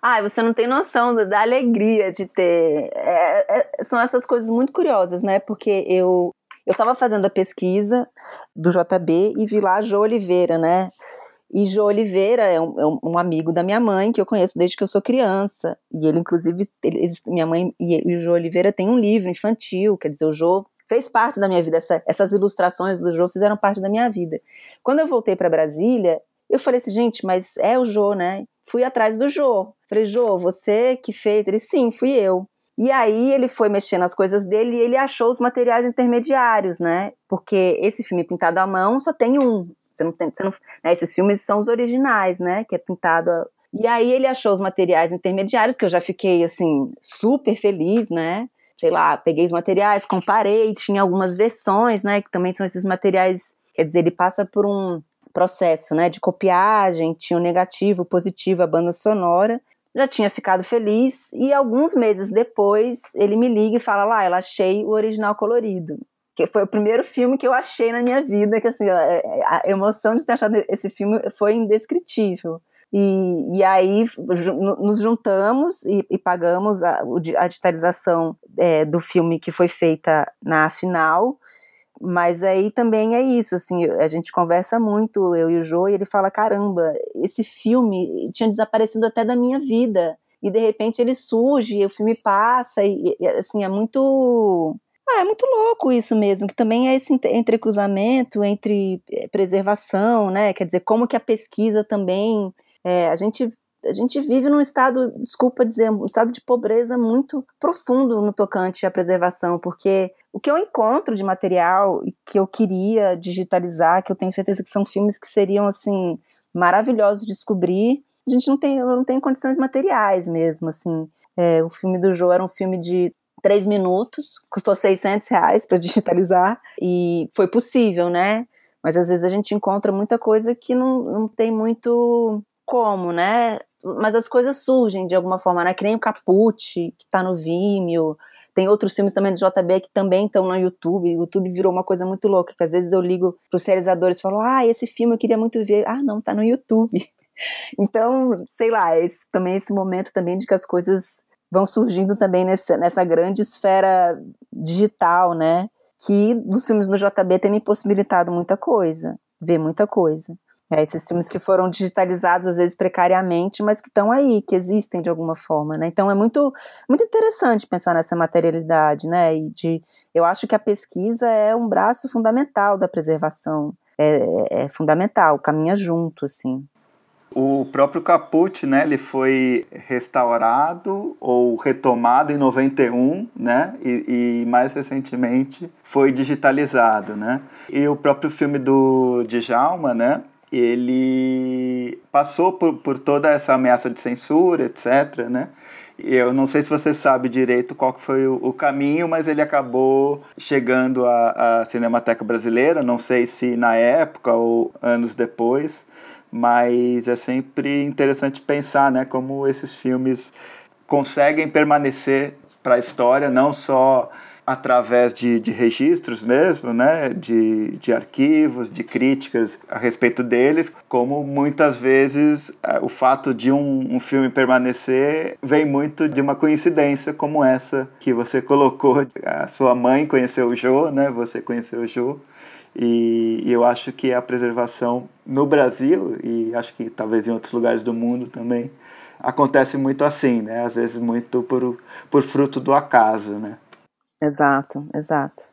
Ah, você não tem noção da alegria de ter. É, é, são essas coisas muito curiosas, né? Porque eu eu estava fazendo a pesquisa do JB e vi lá a Jo Oliveira, né? E Jo Oliveira é um, é um, amigo da minha mãe, que eu conheço desde que eu sou criança. E ele, inclusive, eles, minha mãe e o Jo Oliveira tem um livro infantil, quer dizer, o Jo fez parte da minha vida. Essa, essas ilustrações do Jo fizeram parte da minha vida. Quando eu voltei para Brasília, eu falei assim, gente, mas é o Jo, né? Fui atrás do Jo. Falei, Jo, você que fez? Ele, sim, fui eu. E aí ele foi mexendo nas coisas dele e ele achou os materiais intermediários, né? Porque esse filme pintado à mão só tem um. Você não tem, você não, né? Esses filmes são os originais, né? Que é pintado. A... E aí ele achou os materiais intermediários, que eu já fiquei assim super feliz, né? Sei lá, peguei os materiais, comparei, tinha algumas versões, né? Que também são esses materiais. Quer dizer, ele passa por um processo, né? De copiagem, tinha o negativo, o positivo, a banda sonora já tinha ficado feliz e alguns meses depois ele me liga e fala lá, ela achei o original colorido. que foi o primeiro filme que eu achei na minha vida, que assim, é, a emoção de ter achado esse filme foi indescritível. E, e aí nos juntamos e, e pagamos a, a digitalização é, do filme que foi feita na final. Mas aí também é isso, assim, a gente conversa muito, eu e o Jô, e ele fala: caramba, esse filme tinha desaparecido até da minha vida. E de repente ele surge, o filme passa, e, e assim, é muito ah, é muito louco isso mesmo, que também é esse entrecruzamento entre eh, preservação, né? Quer dizer, como que a pesquisa também. É, a gente a gente vive num estado, desculpa dizer, um estado de pobreza muito profundo no tocante à preservação, porque o que eu encontro de material que eu queria digitalizar, que eu tenho certeza que são filmes que seriam assim maravilhosos de descobrir, a gente não tem, não tem condições materiais mesmo, assim. É, o filme do Joe era um filme de três minutos, custou 600 reais para digitalizar e foi possível, né? Mas às vezes a gente encontra muita coisa que não, não tem muito como, né? Mas as coisas surgem de alguma forma, né? Que nem o Caput, que tá no Vimeo. Tem outros filmes também do JB que também estão no YouTube. O YouTube virou uma coisa muito louca, que às vezes eu ligo pros realizadores e falo, ah, esse filme eu queria muito ver. Ah, não, tá no YouTube. Então, sei lá, esse, também esse momento também de que as coisas vão surgindo também nessa, nessa grande esfera digital, né? Que dos filmes no JB tem me possibilitado muita coisa, ver muita coisa. É, esses filmes que foram digitalizados, às vezes precariamente, mas que estão aí, que existem de alguma forma, né? Então é muito, muito interessante pensar nessa materialidade, né? E de, eu acho que a pesquisa é um braço fundamental da preservação, é, é, é fundamental, caminha junto, assim. O próprio Caput, né, ele foi restaurado ou retomado em 91, né, e, e, mais recentemente foi digitalizado, né. E o próprio filme do Djalma, né, ele passou por, por toda essa ameaça de censura, etc, né, eu não sei se você sabe direito qual que foi o, o caminho, mas ele acabou chegando à, à Cinemateca Brasileira, não sei se na época ou anos depois, mas é sempre interessante pensar né, como esses filmes conseguem permanecer para a história, não só através de, de registros mesmo, né, de, de arquivos, de críticas a respeito deles, como muitas vezes é, o fato de um, um filme permanecer vem muito de uma coincidência como essa que você colocou. A sua mãe conheceu o Jô, né, você conheceu o Jô, e, e, eu acho que a preservação no Brasil, e acho que talvez em outros lugares do mundo também, acontece muito assim, né? Às vezes muito por, por fruto do acaso, né? Exato, exato.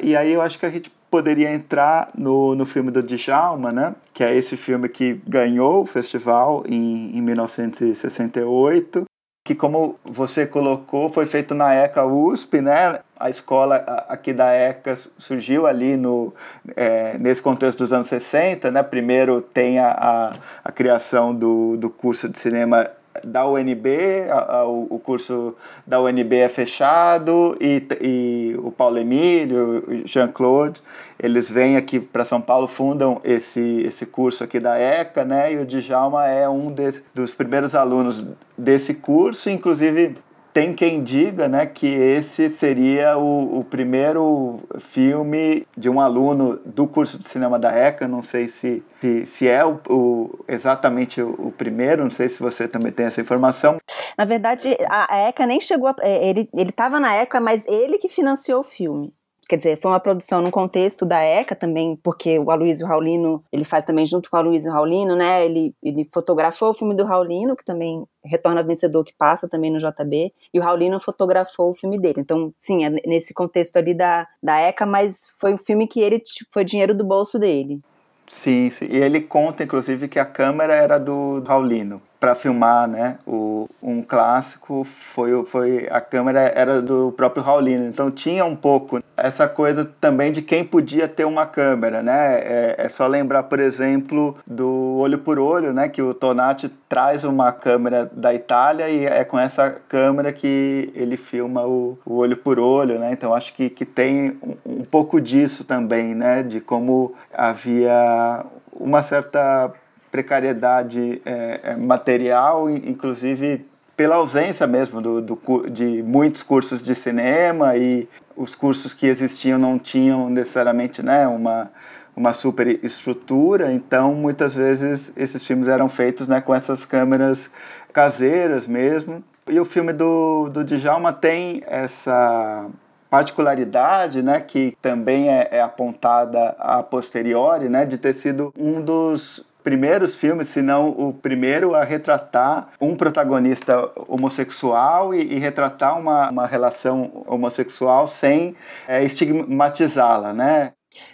E aí eu acho que a gente poderia entrar no, no filme do Djalma, né? Que é esse filme que ganhou o festival em, em 1968 que como você colocou, foi feito na ECA USP, né? A escola aqui da ECA surgiu ali no, é, nesse contexto dos anos 60, né? Primeiro tem a, a, a criação do, do curso de cinema da UNB, a, a, o curso da UNB é fechado e, e o Paulo Emílio, o Jean-Claude, eles vêm aqui para São Paulo, fundam esse, esse curso aqui da ECA, né? E o Djalma é um dos primeiros alunos desse curso, inclusive tem quem diga né, que esse seria o, o primeiro filme de um aluno do curso de cinema da ECA. Não sei se, se, se é o, o exatamente o, o, primeiro, não sei se você também tem essa informação. Na verdade, a ECA nem chegou. A, é, ele estava na ECA, mas ele que financiou o filme quer dizer, foi uma produção no contexto da ECA também, porque o Aloysio Raulino, ele faz também junto com o Aloysio Raulino, né, ele, ele fotografou o filme do Raulino, que também retorna vencedor, que passa também no JB, e o Raulino fotografou o filme dele, então, sim, é nesse contexto ali da, da ECA, mas foi um filme que ele, tipo, foi dinheiro do bolso dele. Sim, sim, e ele conta, inclusive, que a câmera era do Raulino, para filmar, né? O, um clássico foi, foi a câmera era do próprio Raulino, então tinha um pouco essa coisa também de quem podia ter uma câmera, né? É, é só lembrar, por exemplo, do Olho por Olho, né? Que o Tonati traz uma câmera da Itália e é com essa câmera que ele filma o, o Olho por Olho, né? Então acho que, que tem um, um pouco disso também, né? De como havia uma certa precariedade é, é, material, inclusive pela ausência mesmo do, do, de muitos cursos de cinema e os cursos que existiam não tinham necessariamente né, uma, uma super estrutura, então muitas vezes esses filmes eram feitos né, com essas câmeras caseiras mesmo. E o filme do, do Djalma tem essa particularidade, né, que também é, é apontada a posteriori, né, de ter sido um dos primeiros filmes, se não o primeiro, a retratar um protagonista homossexual e, e retratar uma, uma relação homossexual sem é, estigmatizá-la, né?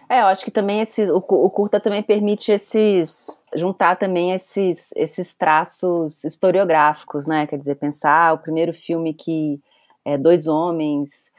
É, eu acho que também esse, o, o curta também permite esses juntar também esses, esses traços historiográficos, né? Quer dizer, pensar o primeiro filme que é, dois homens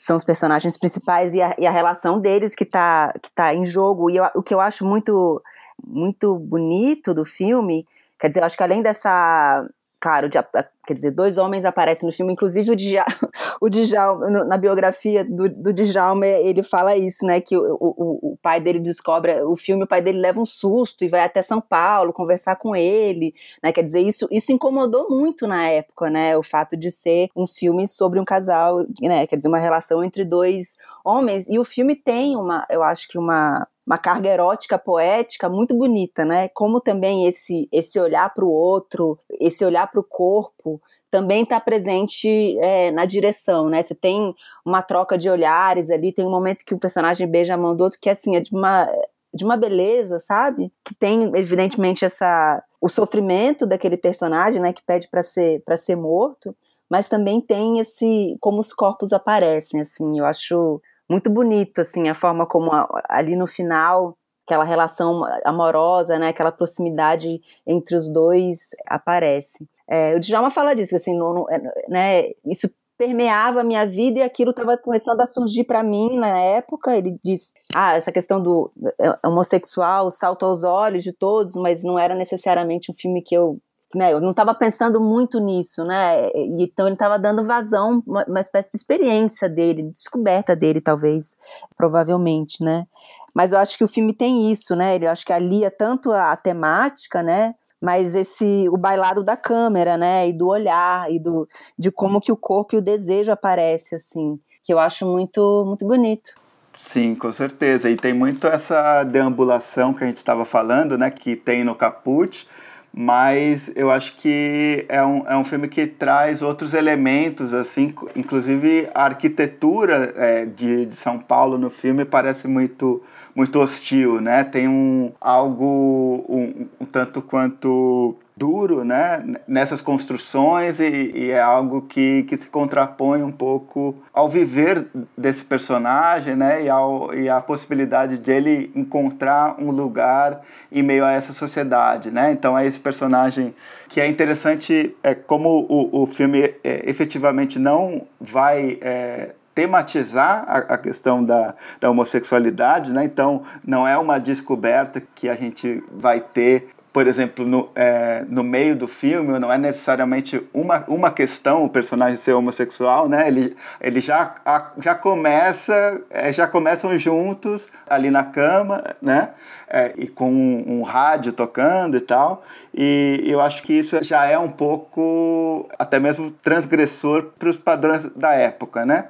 são os personagens principais e a, e a relação deles que está que tá em jogo. E eu, o que eu acho muito muito bonito do filme. Quer dizer, eu acho que além dessa. Claro, de, quer dizer, dois homens aparecem no filme, inclusive o Djalma, o Djalma na biografia do, do Djalma, ele fala isso, né, que o, o, o pai dele descobre o filme, o pai dele leva um susto e vai até São Paulo conversar com ele, né, quer dizer, isso, isso incomodou muito na época, né, o fato de ser um filme sobre um casal, né, quer dizer, uma relação entre dois homens, e o filme tem uma, eu acho que uma, uma carga erótica poética muito bonita, né? Como também esse esse olhar para o outro, esse olhar para o corpo também está presente é, na direção, né? Você tem uma troca de olhares ali, tem um momento que o personagem beija a mão do outro que assim é de uma de uma beleza, sabe? Que tem evidentemente essa o sofrimento daquele personagem, né, que pede para ser para ser morto, mas também tem esse como os corpos aparecem, assim. Eu acho muito bonito, assim, a forma como a, ali no final aquela relação amorosa, né, aquela proximidade entre os dois aparece. É, o Djalma fala disso, assim, é, né, isso permeava a minha vida e aquilo estava começando a surgir para mim na época. Ele diz, ah, essa questão do é, homossexual salta aos olhos de todos, mas não era necessariamente um filme que eu né, eu não estava pensando muito nisso, né? E, então ele estava dando vazão, uma, uma, espécie de experiência dele, de descoberta dele, talvez, provavelmente, né? Mas eu acho que o filme tem isso, né? Ele, eu acho que alia tanto a, a temática, né? Mas esse o bailado da câmera, né? E do olhar e do de como que o corpo e o desejo aparece, assim, que eu acho muito muito bonito. Sim, com certeza. E tem muito essa deambulação que a gente estava falando, né? Que tem no Caput mas eu acho que é um, é um filme que traz outros elementos, assim, inclusive a arquitetura é, de, de São Paulo no filme parece muito, muito hostil, né? Tem um, algo um, um tanto quanto duro né, nessas construções e, e, é algo que, que se contrapõe um pouco ao viver desse personagem né, e, ao, e a possibilidade de ele encontrar um lugar em meio a essa sociedade. Né? Então é esse personagem que é interessante é, como o, o filme é, efetivamente não vai... É, tematizar a, a, questão da, da homossexualidade, né? Então não é uma descoberta que a gente vai ter por exemplo, no, é, no meio do filme, não é necessariamente uma, uma questão o personagem ser homossexual, né? Ele, ele já, a, já começa, é, já começam juntos ali na cama, né? É, e com um, um, rádio tocando e tal. E eu acho que isso já é um pouco, até mesmo transgressor para os padrões da época, né?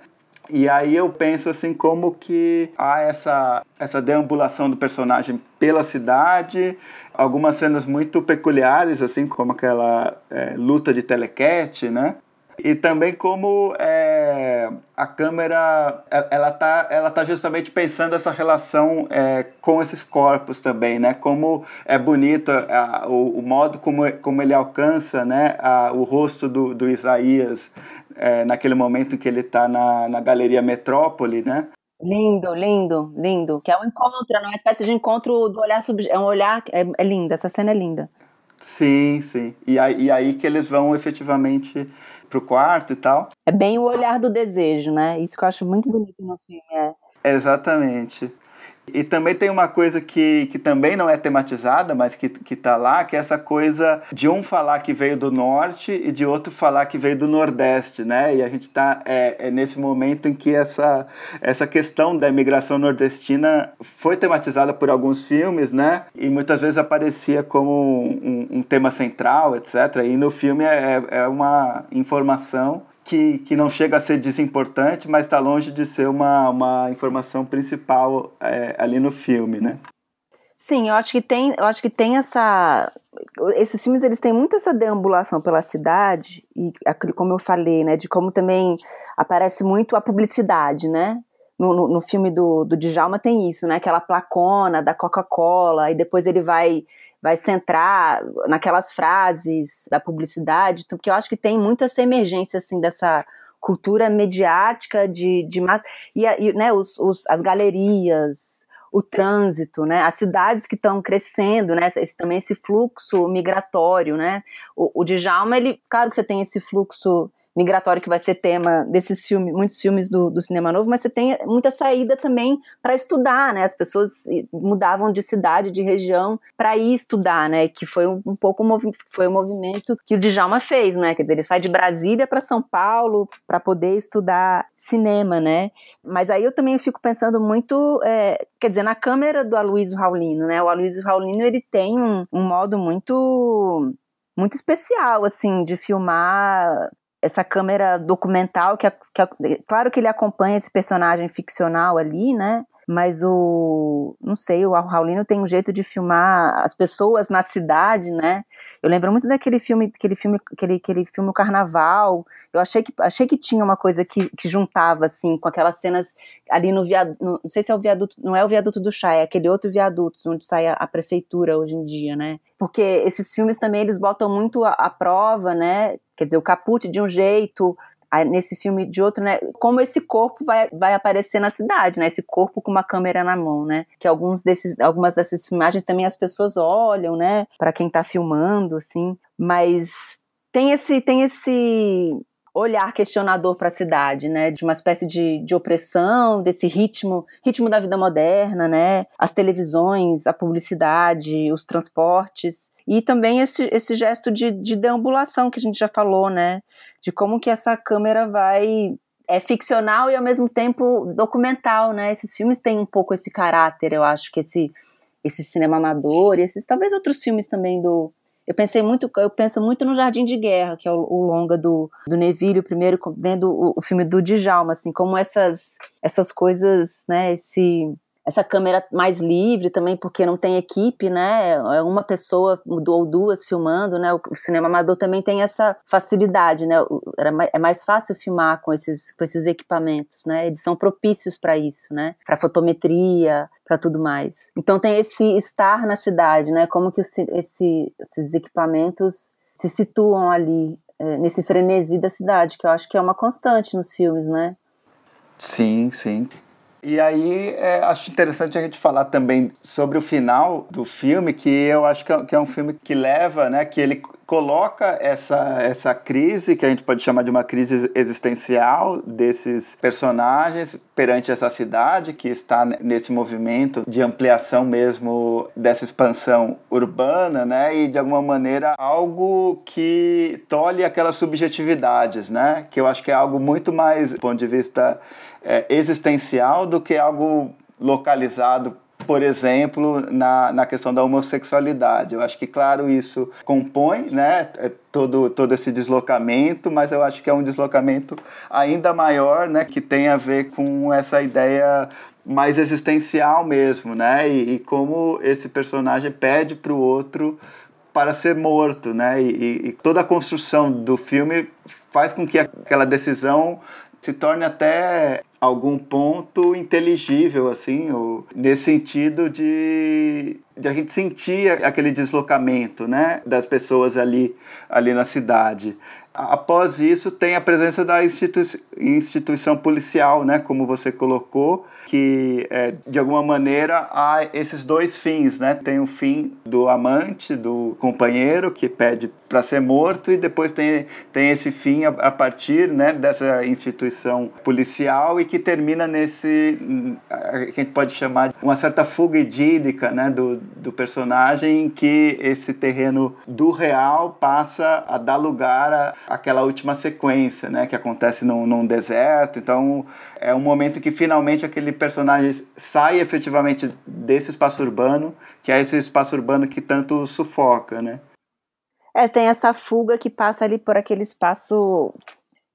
E aí eu penso assim como que há essa, essa deambulação do personagem pela cidade, algumas cenas muito peculiares, assim como aquela é, luta de telequete, né? E também como é, a câmera ela tá, ela tá justamente pensando essa relação é, com esses corpos também, né? Como é bonito a, o, o, modo como, como ele alcança né? A, o rosto do, do Isaías é, naquele momento em que ele está na, na Galeria Metrópole, né? Lindo, lindo, lindo. Que é um encontro, é uma espécie de encontro do olhar sub... É um olhar. É, é linda, essa cena é linda. Sim, sim. E aí, e aí que eles vão efetivamente pro quarto e tal. É bem o olhar do desejo, né? Isso que eu acho muito bonito no filme. É. Exatamente. E também tem uma coisa que, que também não é tematizada, mas que, que tá lá, que é essa coisa de um falar que veio do norte e de outro falar que veio do nordeste, né? E a gente tá é, é nesse momento em que essa, essa questão da imigração nordestina foi tematizada por alguns filmes, né? E muitas vezes aparecia como um, um tema central, etc. E no filme é, é uma informação que, que não chega a ser desimportante, mas está longe de ser uma, uma informação principal é, ali no filme, né? Sim, eu acho que tem, eu acho que tem essa, esses filmes eles têm muito essa deambulação pela cidade e como eu falei, né, de como também aparece muito a publicidade, né? No, no, no filme do, do Djalma tem isso, né? Aquela placona da Coca-Cola e depois ele vai vai centrar naquelas frases da publicidade, porque eu acho que tem muito essa emergência assim dessa cultura mediática de, de massa. E, e né, os, os, as galerias, o trânsito, né, as cidades que estão crescendo, né, esse, também esse fluxo migratório, né, o, o Djalma, ele, claro que você tem esse fluxo migratório que vai ser tema desses filmes, muitos filmes do, do cinema novo, mas você tem muita saída também para estudar, né? As pessoas mudavam de cidade, de região para ir estudar, né? Que foi um, um pouco foi o um movimento que o Djalma fez, né? Quer dizer, ele sai de Brasília para São Paulo para poder estudar cinema, né? Mas aí eu também fico pensando muito, é, quer dizer, na câmera do Aloysio Raulino, né? O Aloysio Raulino ele tem um, um modo muito muito especial, assim, de filmar essa câmera documental que, que, claro que ele acompanha esse personagem ficcional ali, né? Mas o, não sei, o Raulino tem um jeito de filmar as pessoas na cidade, né? Eu lembro muito daquele filme, aquele filme, aquele, aquele filme o Carnaval. Eu achei que achei que tinha uma coisa que, que juntava assim com aquelas cenas ali no viaduto, não sei se é o viaduto, não é o viaduto do chá, é aquele outro viaduto onde sai a, a prefeitura hoje em dia, né? Porque esses filmes também eles botam muito a prova, né? Quer dizer, o Caput de um jeito, nesse filme de outro, né? Como esse corpo vai, vai aparecer na cidade, né? Esse corpo com uma câmera na mão, né? Que alguns desses, algumas dessas imagens também as pessoas olham, né? Para quem está filmando, assim. Mas tem esse, tem esse olhar questionador para a cidade, né? De uma espécie de, de opressão, desse ritmo, ritmo da vida moderna, né? As televisões, a publicidade, os transportes e também esse, esse gesto de, de deambulação que a gente já falou, né? De como que essa câmera vai é ficcional e ao mesmo tempo documental, né? Esses filmes têm um pouco esse caráter, eu acho que esse esse cinema amador, e esses talvez outros filmes também do eu pensei muito, eu penso muito no Jardim de Guerra, que é o, o longa do, do Neville, o primeiro vendo o, o filme do Djalma, assim, como essas essas coisas, né, esse essa câmera mais livre também, porque não tem equipe, né? É uma pessoa ou duas filmando, né? O cinema amador também tem essa facilidade, né? É mais fácil filmar com esses, com esses equipamentos, né? Eles são propícios para isso, né? Para fotometria, para tudo mais. Então tem esse estar na cidade, né? Como que esse, esses equipamentos se situam ali é, nesse frenesi da cidade, que eu acho que é uma constante nos filmes, né? Sim, sim. E aí é, acho interessante a gente falar também sobre o final do filme, que eu acho que é, que é um filme que leva, né, que ele coloca essa, essa crise, que a gente pode chamar de uma crise existencial desses personagens perante essa cidade que está nesse movimento de ampliação mesmo dessa expansão urbana, né? E de alguma maneira algo que tolhe aquelas subjetividades, né? Que eu acho que é algo muito mais do ponto de vista é, existencial do que algo localizado por exemplo, na, na questão da homossexualidade. Eu acho que, claro, isso compõe né, é, todo, todo esse deslocamento, mas eu acho que é um deslocamento ainda maior, né, que tem a ver com essa ideia mais existencial mesmo, né, e, e como esse personagem pede para o outro para ser morto, né, e, e toda a construção do filme faz com que aquela decisão se torne até algum ponto inteligível, assim, ou, nesse sentido de, de a gente sentir aquele deslocamento, né, das pessoas ali, ali na cidade. Após isso, tem a presença da institui instituição policial, né, como você colocou, que é, de alguma maneira há esses dois fins, né? Tem o fim do amante, do companheiro que pede para ser morto e depois tem, tem esse fim a, a, partir né, dessa instituição policial e que termina nesse que a gente pode chamar de uma certa fuga idílica né, do, do personagem em que esse terreno do real passa a dar lugar a aquela última sequência né, que acontece num, num deserto então é um momento que finalmente aquele personagem sai efetivamente desse espaço urbano que é esse espaço urbano que tanto sufoca né é, tem essa fuga que passa ali por aquele espaço,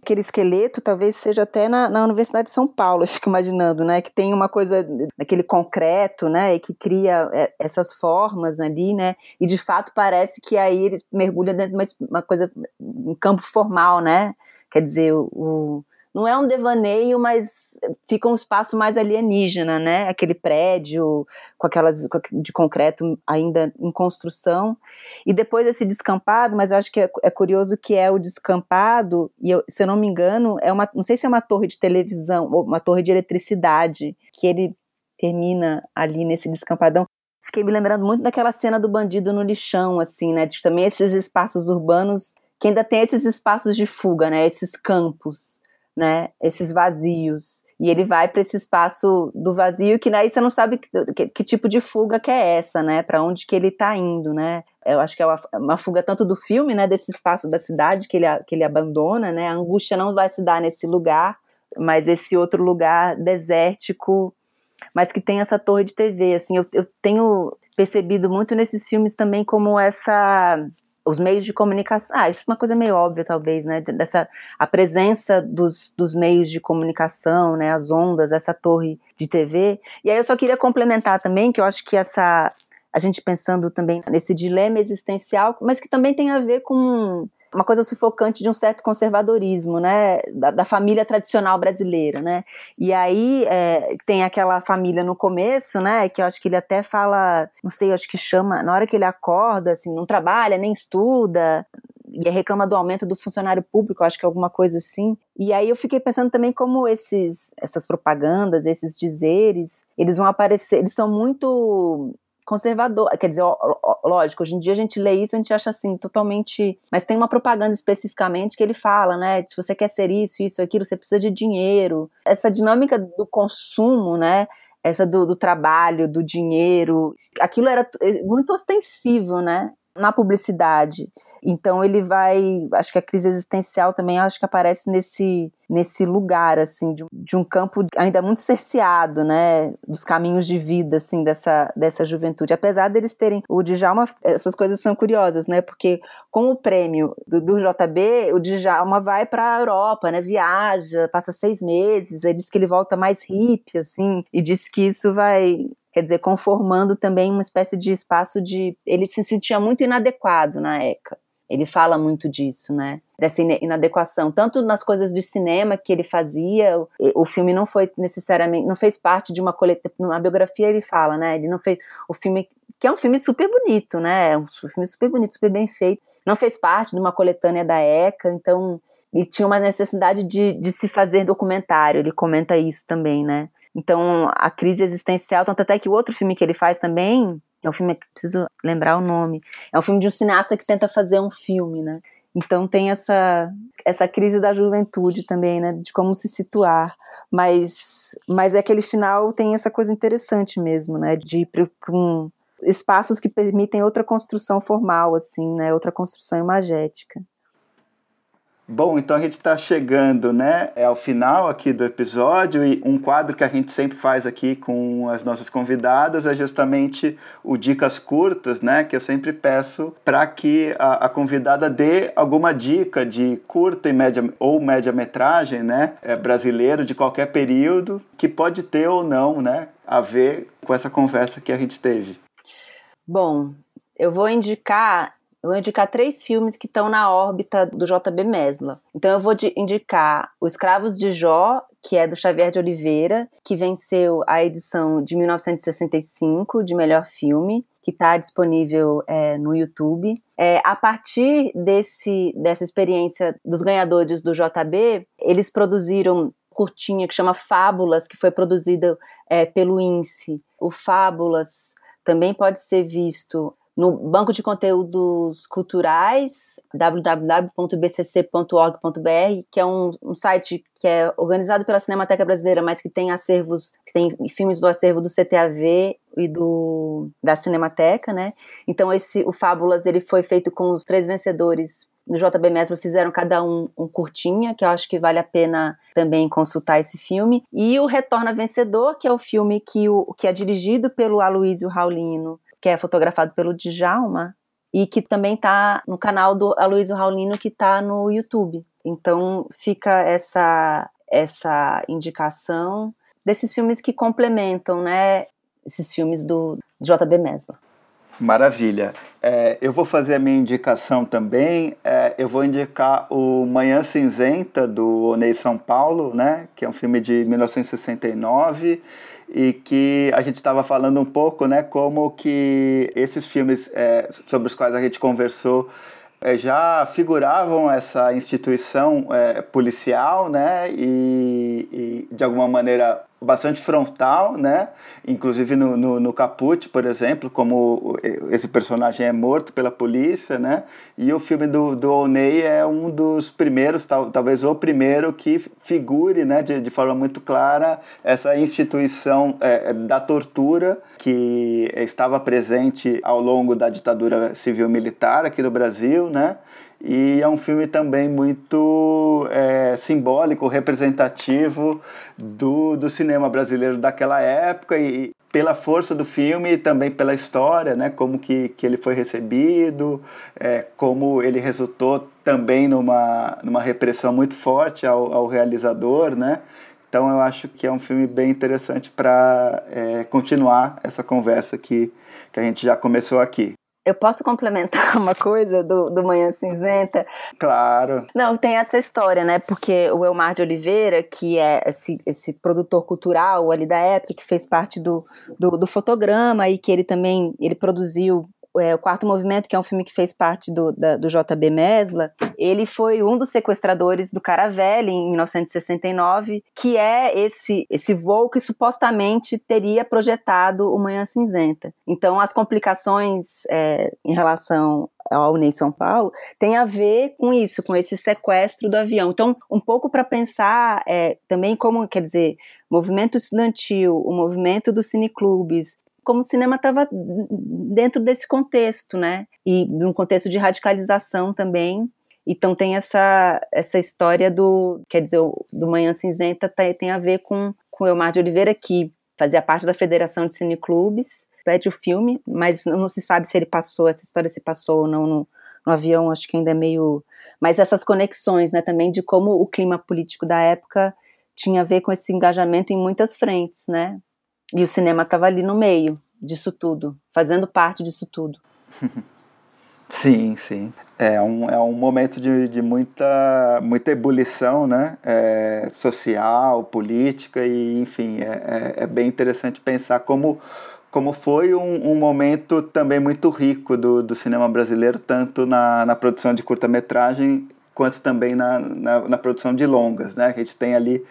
aquele esqueleto, talvez seja até na, na Universidade de São Paulo, eu fico imaginando, né? Que tem uma coisa daquele concreto, né? E que cria é, essas formas ali, né? E de fato parece que aí eles mergulham dentro de uma, uma coisa, um campo formal, né? Quer dizer, o não é um devaneio, mas fica um espaço mais alienígena, né? Aquele prédio com aquelas de concreto ainda em construção. E depois esse descampado, mas eu acho que é, é curioso que é o descampado, e eu, se eu não me engano, é uma, não sei se é uma torre de televisão ou uma torre de eletricidade, que ele termina ali nesse descampadão. Fiquei me lembrando muito daquela cena do bandido no lixão, assim, né? De também esses espaços urbanos que ainda tem esses espaços de fuga, né? Esses campos né, esses vazios. E ele vai para esse espaço do vazio que aí você não sabe que, que, que, tipo de fuga que é essa, né? Para onde que ele está indo, né? Eu acho que é uma, uma, fuga tanto do filme, né? Desse espaço da cidade que ele, que ele abandona, né? A angústia não vai se dar nesse lugar, mas esse outro lugar desértico, mas que tem essa torre de TV. Assim, eu, eu tenho percebido muito nesses filmes também como essa os meios de comunicação. Ah, isso é uma coisa meio óbvia, talvez, né? Dessa a presença dos, dos meios de comunicação, né? As ondas, essa torre de TV. E aí eu só queria complementar também que eu acho que essa a gente pensando também nesse dilema existencial, mas que também tem a ver com uma coisa sufocante de um certo conservadorismo, né, da, da família tradicional brasileira, né, e aí é, tem aquela família no começo, né, que eu acho que ele até fala, não sei, eu acho que chama, na hora que ele acorda, assim, não trabalha, nem estuda, e reclama do aumento do funcionário público, acho que é alguma coisa assim. E aí eu fiquei pensando também como esses, essas propagandas, esses dizeres, eles vão aparecer, eles são muito conservador. Quer dizer, lógico, hoje em dia a gente lê isso, a gente acha assim, totalmente. Mas tem uma propaganda especificamente que ele fala, né? Se você quer ser isso, isso, aquilo, você precisa de dinheiro. Essa dinâmica do consumo, né? Essa do, do trabalho, do dinheiro, aquilo era muito ostensivo, né? Na publicidade. Então ele vai, acho que a crise existencial também acho que aparece nesse nesse lugar assim de, de, um campo ainda muito cerceado, né, dos caminhos de vida assim dessa dessa juventude. Apesar deles terem o Djalma, essas coisas são curiosas, né? Porque com o prêmio do, do JB, o Djalma vai para a Europa, né? Viaja, passa seis meses. Ele diz que ele volta mais hippie, assim, e diz que isso vai quer dizer, conformando também uma espécie de espaço de. Ele se sentia muito inadequado na ECA. Ele fala muito disso, né? Dessa inadequação, tanto nas coisas de cinema que ele fazia, o filme não foi necessariamente, não fez parte de uma coletânea. Na biografia ele fala, né? Ele não fez o filme que é um filme super bonito, né? É um filme super bonito, super bem feito. Não fez parte de uma coletânea da ECA, então ele tinha uma necessidade de, de se fazer documentário. Ele comenta isso também, né? Então, a crise existencial, tanto até que o outro filme que ele faz também, é um filme preciso lembrar o nome, é um filme de um cineasta que tenta fazer um filme, né? Então tem essa essa crise da juventude também, né, de como se situar, mas mas é aquele final tem essa coisa interessante mesmo, né, de ir para um, espaços que permitem outra construção formal assim, né, outra construção imagética. Bom, então a gente está chegando, né, ao final aqui do episódio e um quadro que a gente sempre faz aqui com as nossas convidadas é justamente o dicas curtas, né, que eu sempre peço para que a, a, convidada dê alguma dica de curta e média ou média metragem, né, é, brasileiro de qualquer período que pode ter ou não, né, a ver com essa conversa que a gente teve. Bom, eu vou indicar Eu vou indicar três filmes que estão na órbita do JB Mesbla. Então eu vou indicar Os Escravos de Jó, que é do Xavier de Oliveira, que venceu a edição de 1965 de melhor filme, que está disponível é, no YouTube. É, a partir desse, dessa experiência dos ganhadores do JB, eles produziram curtinha que chama Fábulas, que foi produzida é, pelo INSE. O Fábulas também pode ser visto no Banco de Conteúdos Culturais, www.bcc.org.br, que é um, um, site que é organizado pela Cinemateca Brasileira, mas que tem acervos, que tem filmes do acervo do CTAV e do da Cinemateca, né? Então esse o Fábulas ele foi feito com os três vencedores do JB Mesma fizeram cada um um curtinha, que eu acho que vale a pena também consultar esse filme. E o Retorna Vencedor, que é o filme que, o, que é dirigido pelo Aloysio Raulino, que é fotografado pelo Djalma, e que também está no canal do Aloysio Raulino, que está no YouTube. Então fica essa, essa indicação desses filmes que complementam, né, esses filmes do JB Mesma. Maravilha. É, eu vou fazer a minha indicação também. É, eu vou indicar o Manhã Cinzenta, do Onei São Paulo, né, que é um filme de 1969 e que a gente estava falando um pouco, né, como que esses filmes é, sobre os quais a gente conversou é, já figuravam essa instituição é, policial, né, e, e de alguma maneira bastante frontal, né? Inclusive no, no, no, Caput, por exemplo, como esse personagem é morto pela polícia, né? E o filme do, do Oney é um dos primeiros, tal, talvez o primeiro, que figure, né, de, de forma muito clara essa instituição é, da tortura que estava presente ao longo da ditadura civil-militar aqui no Brasil, né? E é um filme também muito é, simbólico, representativo do, do cinema brasileiro daquela época e pela força do filme e também pela história, né, como que, que ele foi recebido, é, como ele resultou também numa, numa repressão muito forte ao, ao realizador, né, então eu acho que é um filme bem interessante para é, continuar essa conversa que, que a gente já começou aqui. Eu posso complementar uma coisa do, do Manhã Cinzenta? Claro. Não, tem essa história, né? Porque o Elmar de Oliveira, que é esse, esse produtor cultural ali da época, que fez parte do, do, do fotograma e que ele também ele produziu é, o Quarto Movimento, que é um filme que fez parte do, da, do JB Mesbla, ele foi um dos sequestradores do Caravelle em 1969, que é esse, esse voo que supostamente teria projetado o Manhã Cinzenta. Então, as complicações é, em relação ao Unei São Paulo tem a ver com isso, com esse sequestro do avião. Então, um pouco para pensar é, também como, quer dizer, movimento estudantil, o movimento dos cineclubes, como o cinema estava dentro desse contexto, né? E num contexto de radicalização também. Então tem essa, essa história do, quer dizer, do Manhã Cinzenta tem, tem a ver com, com o Elmar de Oliveira, que fazia parte da Federação de Cineclubes, pede o filme, mas não se sabe se ele passou, essa história se passou ou não no, no avião, acho que ainda é meio... Mas essas conexões, né, também de como o clima político da época tinha a ver com esse engajamento em muitas frentes, né? E o cinema estava ali no meio disso tudo, fazendo parte disso tudo. Sim, sim. É um, é um momento de, de muita, muita ebulição né? É, social, política, e enfim, é, é, é, bem interessante pensar como, como foi um, um momento também muito rico do, do cinema brasileiro, tanto na, na produção de curta-metragem quanto também na, na, na, produção de longas. Né? A gente tem ali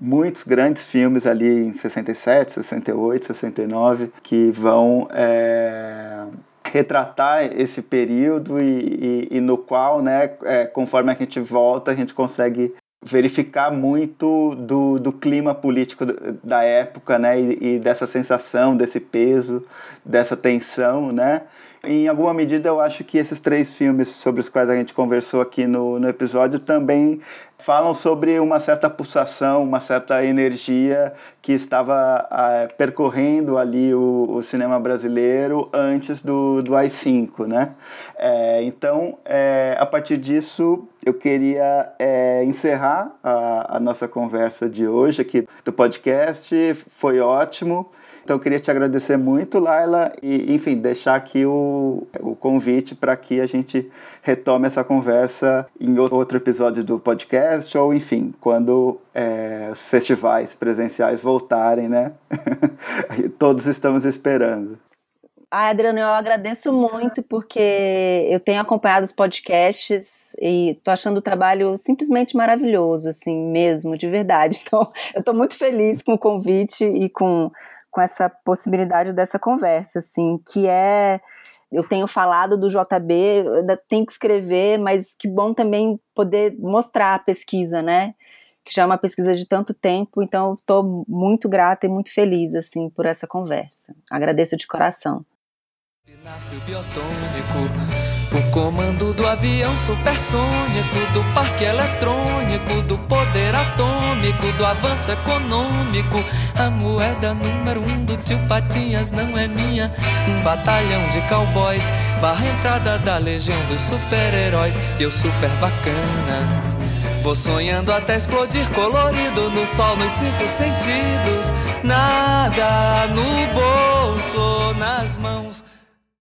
muitos grandes filmes ali em 67, 68, 69 que vão é, retratar esse período e, e, e, no qual, né, é, conforme a gente volta, a gente consegue verificar muito do, do clima político da época, né, e, e dessa sensação, desse peso, dessa tensão, né, em alguma medida, eu acho que esses três filmes sobre os quais a gente conversou aqui no, no episódio também falam sobre uma certa pulsação, uma certa energia que estava ah, percorrendo ali o, o, cinema brasileiro antes do, do AI-5, né? É, então, é, a partir disso, eu queria é, encerrar a, a nossa conversa de hoje aqui do podcast. Foi ótimo. Então eu queria te agradecer muito, Laila, e enfim, deixar aqui o, o convite para que a gente retome essa conversa em outro episódio do podcast, ou enfim, quando é, os festivais presenciais voltarem, né? Todos estamos esperando. Ah, Adriano, eu agradeço muito porque eu tenho acompanhado os podcasts e tô achando o trabalho simplesmente maravilhoso, assim, mesmo, de verdade. Então, eu tô muito feliz com o convite e com, com essa possibilidade dessa conversa, assim, que é eu tenho falado do JB, ainda tenho que escrever, mas que bom também poder mostrar a pesquisa, né? Que já é uma pesquisa de tanto tempo, então estou muito grata e muito feliz assim por essa conversa. Agradeço de coração. Espinafre biotônico, o comando do avião supersônico, do parque eletrônico, do poder atômico, do avanço econômico. A moeda número um do tio Patinhas não é minha. Um batalhão de cowboys, barra entrada da legião dos super-heróis. E eu super bacana. Vou sonhando até explodir colorido no sol, nos cinco sentidos. Nada no bolso, nas mãos.